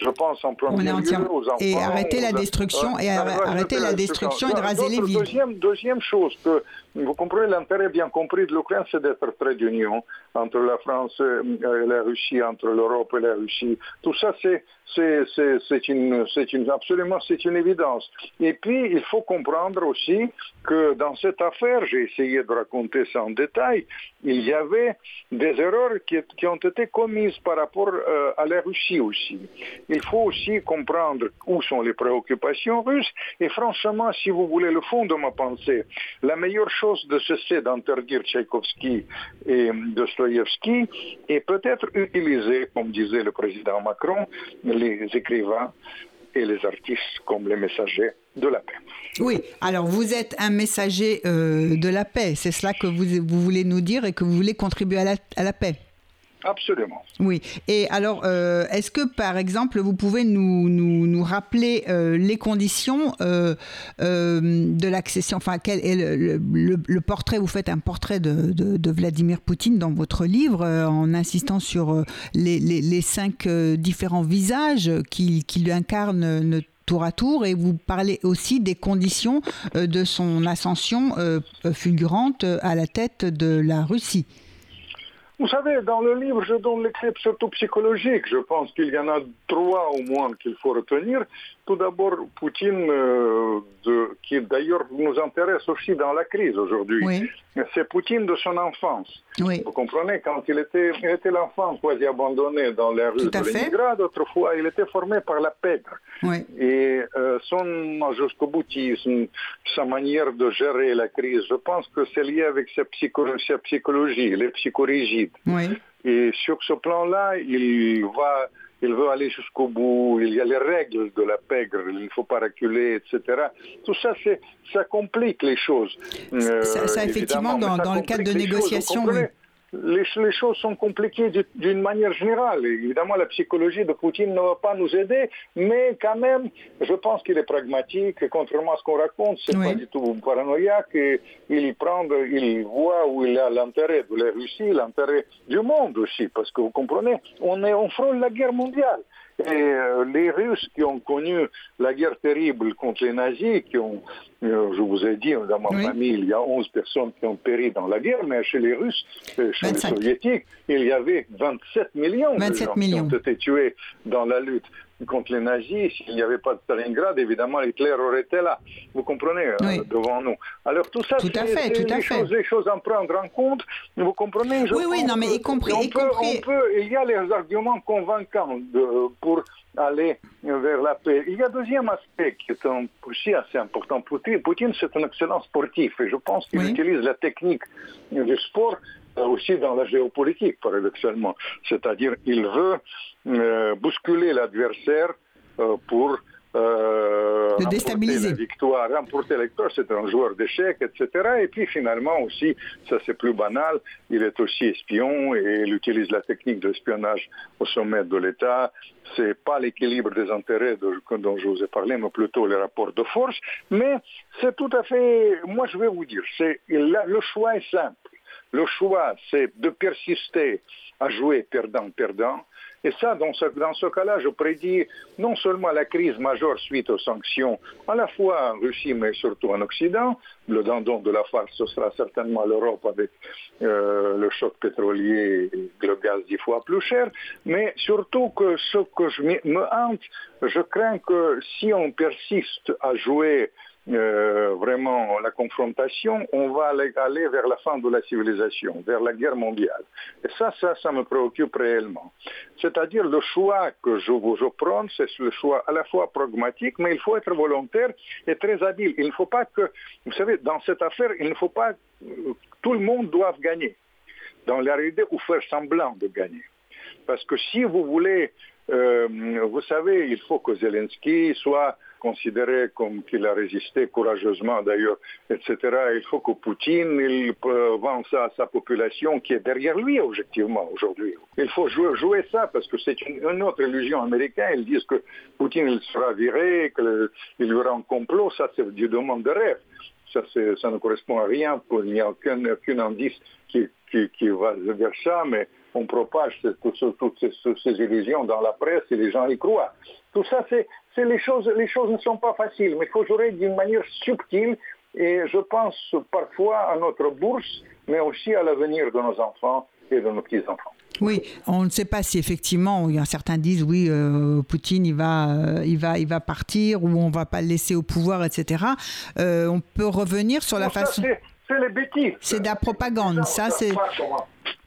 [SPEAKER 2] Je pense en premier lieu aux enfants.
[SPEAKER 1] Et arrêter la destruction, et arrêter la destruction et de raser les villes.
[SPEAKER 2] Deuxième, deuxième chose, que vous comprenez, l'intérêt bien compris de l'Ukraine, c'est d'être près d'union entre la France et la Russie, entre l'Europe et la Russie. Tout ça, c'est c'est une, une, absolument c'est une évidence. Et puis, il faut comprendre aussi que dans cette affaire, j'ai essayé de raconter ça en détail, il y avait des erreurs qui, qui ont été commises par rapport euh, à la Russie aussi. Il faut aussi comprendre où sont les préoccupations russes. Et franchement, si vous voulez le fond de ma pensée, la meilleure chose de cesser d'interdire Tchaïkovski et Dostoïevski est peut-être utiliser, comme disait le président Macron, les écrivains et les artistes comme les messagers de la paix.
[SPEAKER 1] Oui, alors vous êtes un messager euh, de la paix, c'est cela que vous, vous, voulez nous dire et que vous voulez contribuer à la paix?
[SPEAKER 2] Absolument.
[SPEAKER 1] Oui. Et alors, euh, est-ce que, par exemple, vous pouvez nous, nous, nous rappeler euh, les conditions euh, de l'accession Enfin, quel est le, portrait Vous faites un portrait de, de, Vladimir Poutine dans votre livre, en insistant sur les, les, les cinq différents visages qui, qui lui tour à tour et vous parlez aussi des conditions de son ascension fulgurante à la tête de la Russie.
[SPEAKER 2] Vous savez, dans le livre, je donne l'exemple surtout psychologique. Je pense qu'il y en a trois au moins qu'il faut retenir. Tout d'abord, Poutine, euh, de, qui d'ailleurs nous intéresse aussi dans la crise aujourd'hui. C'est Poutine de son enfance. Vous comprenez, quand il était, il était l'enfant quasi abandonné dans les rues de Leningrad, autrefois, il était formé par la pègre. Et euh, son jusqu'au boutisme, sa manière de gérer la crise, je pense que c'est lié avec sa, psycho sa psychologie, les psychorigides. Et sur ce plan-là, il va il veut aller jusqu'au bout, il y a les règles de la pègre, il ne faut pas reculer, etc. Tout ça, ça complique les choses.
[SPEAKER 1] ça, ça, euh, effectivement, dans, dans le cadre de négociations,
[SPEAKER 2] les, choses sont compliquées d'une manière générale. Évidemment, la psychologie de Poutine ne va pas nous aider, mais quand même, je pense qu'il est pragmatique. Contrairement à ce qu'on raconte, c'est n'est pas du tout paranoïaque. Et il prend, il voit où il a l'intérêt de la Russie, l'intérêt du monde aussi, parce que vous comprenez, on est, on frôle la guerre mondiale. Et euh, les Russes qui ont connu la guerre terrible contre les nazis, qui ont, euh, je vous ai dit, dans ma famille, il y a 11 personnes qui ont péri dans la guerre, mais chez les Russes, euh, chez les Soviétiques, il y avait 27 millions de gens qui ont été tués dans la lutte contre les nazis, s'il n'y avait pas de Stalingrad, évidemment, Hitler aurait été là. Vous comprenez, euh, devant nous. Alors tout ça, c'est des, choses, des choses à prendre en compte. Vous comprenez
[SPEAKER 1] Oui, oui, non, mais y compris, on, peut,
[SPEAKER 2] on peut, il y a les arguments convaincants de, pour aller vers la paix. Il y a un deuxième aspect qui est aussi assez important. Poutine, Poutine c'est un excellent sportif et je pense qu'il utilise la technique du sport aussi dans la géopolitique, paradoxalement. C'est-à-dire, il veut euh, bousculer l'adversaire euh, pour
[SPEAKER 1] euh, de déstabiliser.
[SPEAKER 2] La victoire, remporter la victoire, c'est un joueur d'échecs, etc. Et puis finalement aussi, ça c'est plus banal, il est aussi espion et il utilise la technique de l'espionnage au sommet de l'État. C'est pas l'équilibre des intérêts dont je vous ai parlé, mais plutôt les rapports de force. Mais c'est tout à fait, moi je vais vous dire, c'est le choix est simple le choix, c'est de persister à jouer perdant-perdant. Et ça, dans ce, dans ce cas-là, je prédis non seulement la crise majeure suite aux sanctions, à la fois en Russie, mais surtout en Occident. Le dindon de la farce, ce sera certainement l'Europe avec euh, le choc pétrolier et le gaz dix fois plus cher. Mais surtout que ce que je me hante, je crains que si on persiste à jouer euh, vraiment la confrontation, on va aller, vers la fin de la civilisation, vers la guerre mondiale. Et ça, ça, ça me préoccupe réellement. C'est-à-dire le choix que je vous prends, c'est le choix à la fois pragmatique, mais il faut être volontaire et très habile. Il ne faut pas que, vous savez, dans cette affaire, il ne faut pas, tout le monde doit gagner, dans la réalité, ou faire semblant de gagner. Parce que si vous voulez, euh, vous savez, il faut que Zelensky soit considéré comme qu'il a résisté courageusement d'ailleurs, etc. Il faut que Poutine il vende ça à sa population qui est derrière lui objectivement aujourd'hui. Il faut jouer, ça parce que c'est une, autre illusion américaine. Ils disent que Poutine il sera viré, qu'il y aura un complot. Ça c'est du demande de rêve. Ça, ça, ne correspond à rien. Il n'y a aucun, indice qui, qui, va vers ça, mais on propage toutes, ces, illusions dans la presse et les gens y croient. Tout ça, c'est les choses, les choses ne sont pas faciles, mais il faut jouer d'une manière subtile et je pense parfois à notre bourse, mais aussi à l'avenir de nos enfants et de nos petits-enfants.
[SPEAKER 1] Oui, on ne sait pas si effectivement, certains disent oui, euh, Poutine il va, euh, il va, il va partir ou on va pas le laisser au pouvoir, etc. Euh, on peut revenir sur la façon.
[SPEAKER 2] C'est les bêtises.
[SPEAKER 1] C'est de la propagande, ça c'est.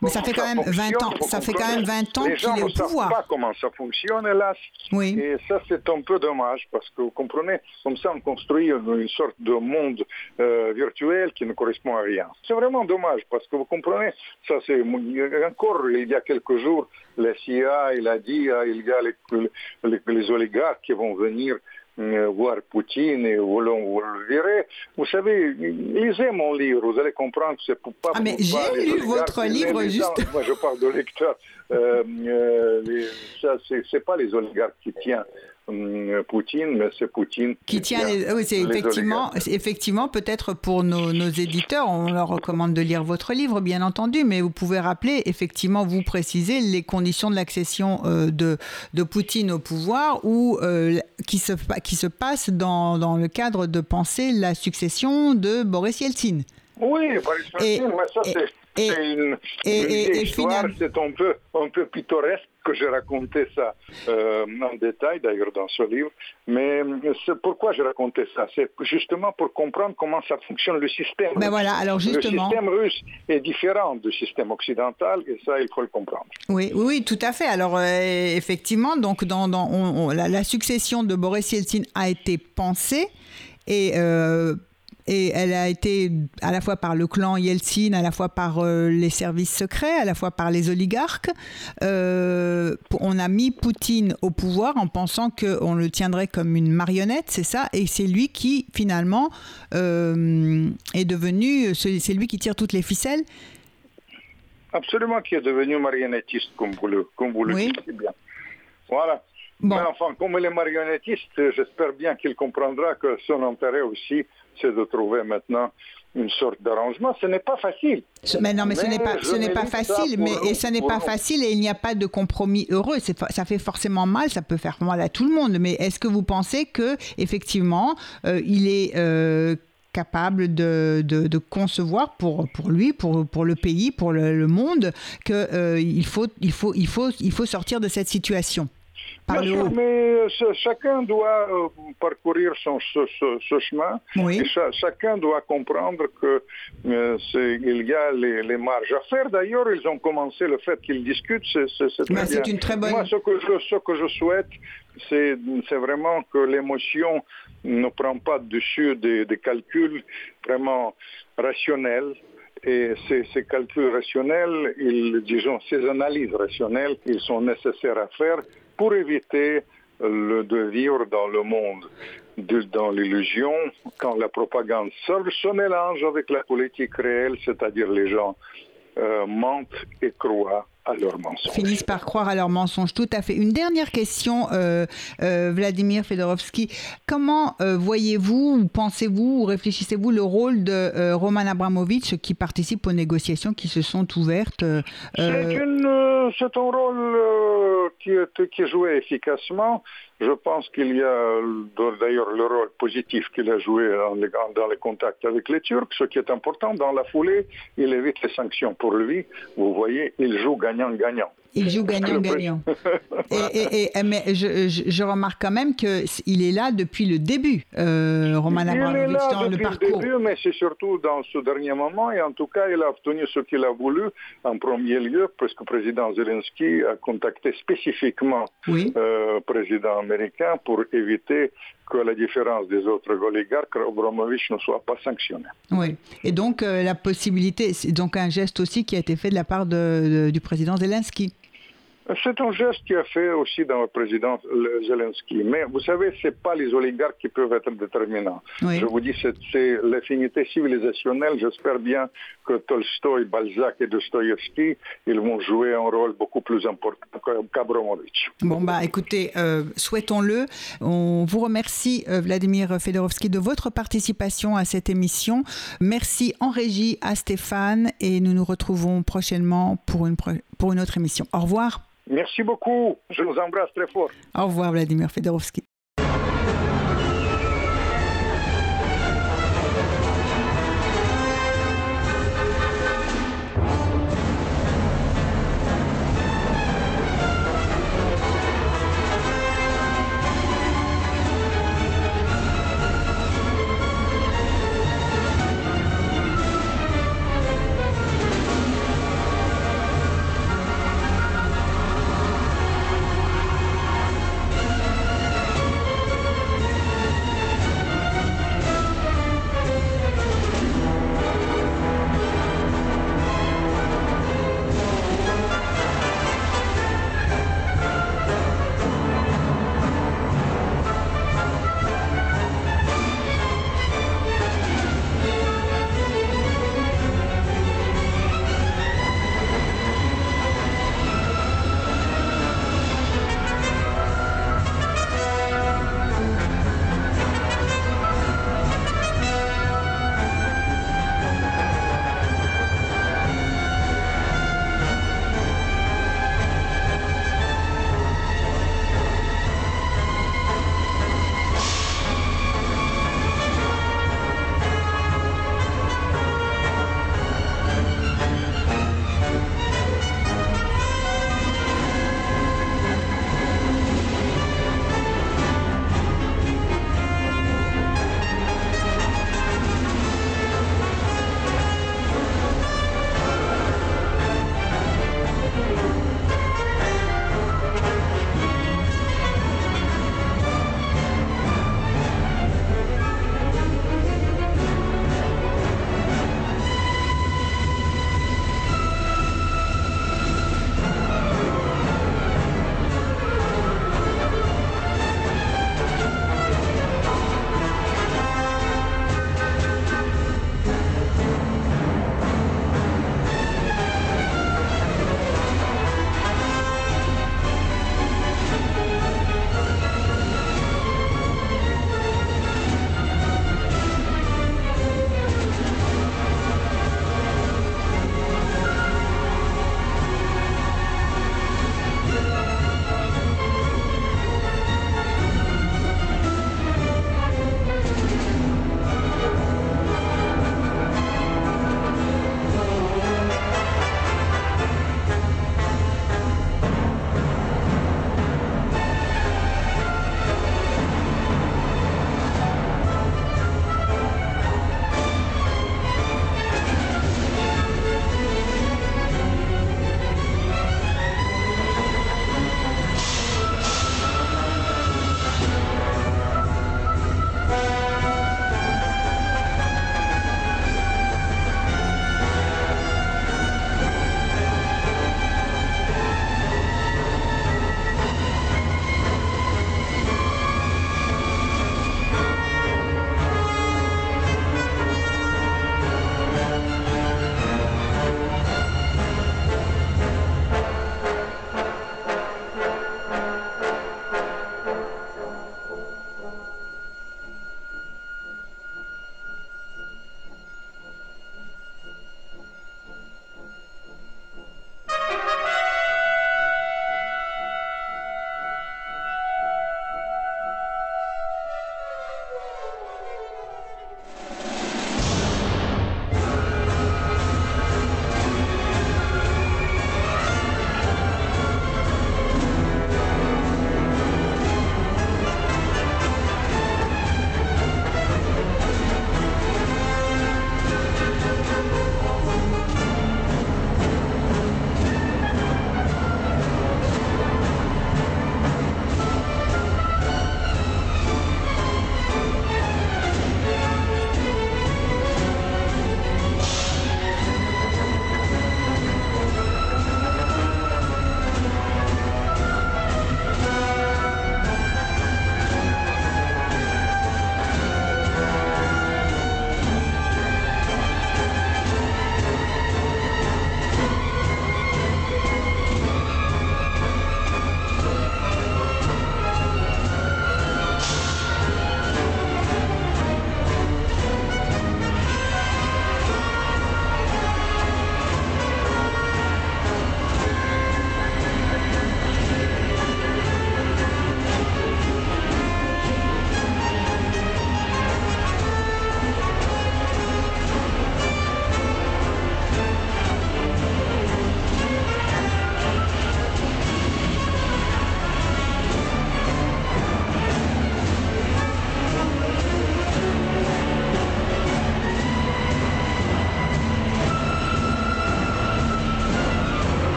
[SPEAKER 1] Mais ça fait quand même 20 ans, ça fait quand même 20 ans qu'il est au pouvoir. Les gens ne savent
[SPEAKER 2] pas comment ça fonctionne, hélas.
[SPEAKER 1] Oui.
[SPEAKER 2] Et ça, c'est un peu dommage, parce que vous comprenez, comme ça, on construit une sorte de monde euh, virtuel qui ne correspond à rien. C'est vraiment dommage, parce que vous comprenez, ça c'est encore il y a quelques jours, la CIA, il a dit, il y a les, les, les oligarques qui vont venir voir Poutine et vous le verrez. Vous savez, lisez mon livre, vous allez comprendre que c'est pour pas...
[SPEAKER 1] Ah mais j'ai lu votre livre, juste...
[SPEAKER 2] Moi, je parle de lecteur. Euh, euh, ça, c'est pas les oligarques qui tiennent Poutine, mais c'est Poutine
[SPEAKER 1] qui, tient. Les, oui, c'est effectivement, effectivement, peut-être pour nos, nos, éditeurs, on leur recommande de lire votre livre, bien entendu, mais vous pouvez rappeler, effectivement, vous préciser les conditions de l'accession euh, de, de Poutine au pouvoir, ou euh, qui se qui se passe dans, dans le cadre de penser la succession de Boris Yeltsin.
[SPEAKER 2] Oui, Boris Yeltsin, mais ça c'est
[SPEAKER 1] et,
[SPEAKER 2] une,
[SPEAKER 1] et,
[SPEAKER 2] une
[SPEAKER 1] et,
[SPEAKER 2] histoire, c'est un peu, un peu pittoresque que j'ai raconté ça euh, en détail d'ailleurs dans ce livre. Mais c'est pourquoi j'ai raconté ça? C'est justement pour comprendre comment ça fonctionne le système.
[SPEAKER 1] Ben voilà, alors justement.
[SPEAKER 2] Le système russe est différent du système occidental et ça, il faut le comprendre.
[SPEAKER 1] Oui, oui, tout à fait. Alors euh, effectivement, donc dans, dans on, on, la, la, succession de Boris Yeltsin a été pensée et euh, et elle a été à la fois par le clan Yeltsin, à la fois par euh, les services secrets, à la fois par les oligarques. Euh, on a mis Poutine au pouvoir en pensant qu'on le tiendrait comme une marionnette, c'est ça, et c'est lui qui finalement euh, est devenu, c'est lui qui tire toutes les ficelles?
[SPEAKER 2] Absolument, qui est devenu marionnettiste, comme vous le, comme vous le
[SPEAKER 1] oui.
[SPEAKER 2] dites bien. Voilà.
[SPEAKER 1] Bon.
[SPEAKER 2] Mais enfin, comme il est marionnettiste, j'espère bien qu'il comprendra que son intérêt aussi, c'est de trouver maintenant une sorte d'arrangement. Ce n'est pas facile.
[SPEAKER 1] Mais non, mais, mais ce n'est pas, ce n'est pas facile. Mais et ce n'est pas facile et il n'y a pas de compromis heureux. Ça fait forcément mal. Ça peut faire mal à tout le monde. Mais est-ce que vous pensez que effectivement, euh, il est euh, capable de, de, de, concevoir pour, pour lui, pour, pour le pays, pour le, le monde, qu'il euh, faut, il faut, il, faut, il faut sortir de cette situation?
[SPEAKER 2] Bien sûr, mais chacun doit euh, parcourir son, ce, ce, ce chemin.
[SPEAKER 1] Oui.
[SPEAKER 2] Et cha chacun doit comprendre que euh, il y a les, les, marges à faire. D'ailleurs, ils ont commencé le fait qu'ils discutent. C'est
[SPEAKER 1] une très bonne.
[SPEAKER 2] Moi, ce que je, ce que je souhaite, c'est vraiment que l'émotion ne prend pas dessus des, des calculs vraiment rationnels et ces, ces, calculs rationnels, ils, disons, ces analyses rationnelles, ils sont nécessaires à faire pour éviter le, de vivre dans le monde, de, dans l'illusion, quand la propagande se, se, mélange avec la politique réelle, c'est-à-dire les gens euh, mentent et croient à leurs mensonges.
[SPEAKER 1] Finissent par croire à leurs mensonges, tout à fait. Une dernière question, euh, euh, Vladimir Fedorovski. Comment euh, voyez-vous, ou pensez-vous, ou réfléchissez-vous le rôle de Roman Abramovich qui participe aux négociations qui se sont ouvertes
[SPEAKER 2] C'est un rôle qui, qui est joué efficacement. Je pense qu'il y a d'ailleurs le rôle positif qu'il a joué dans les, contacts avec les Turcs. Ce qui est important, dans la foulée, il évite les sanctions pour lui. Vous voyez, il joue gagnant-gagnant.
[SPEAKER 1] Il joue gagnant-gagnant. et, mais je, remarque quand même qu'il est là depuis le début, euh, Roman Abramovich, dans le parcours.
[SPEAKER 2] Le début, mais c'est surtout dans ce dernier moment. Et en tout cas, il a obtenu ce qu'il a voulu en premier lieu, puisque le président Zelensky a contacté spécifiquement le euh, président américain pour éviter que la différence des autres oligarques, Abramovich ne soit pas sanctionné.
[SPEAKER 1] Oui, et donc euh, la possibilité, c'est donc un geste aussi qui a été fait de la part du président Zelensky.
[SPEAKER 2] C'est un geste qui a fait aussi dans le président Zelensky. Mais vous savez, ce n'est pas les oligarques qui peuvent être déterminants. Je vous dis, c'est l'affinité civilisationnelle. J'espère bien que Tolstoï, Balzac et Dostoïevski, ils vont jouer un rôle beaucoup plus important qu'Abramovich.
[SPEAKER 1] Bon, bah écoutez, euh, souhaitons-le. On vous remercie, euh, Vladimir Fedorovski, de votre participation à cette émission. Merci en régie à Stéphane et nous nous retrouvons prochainement pour une, pour une autre émission. Au revoir.
[SPEAKER 2] Merci beaucoup. Je vous embrasse très fort.
[SPEAKER 1] Au revoir, Vladimir Fedorovski.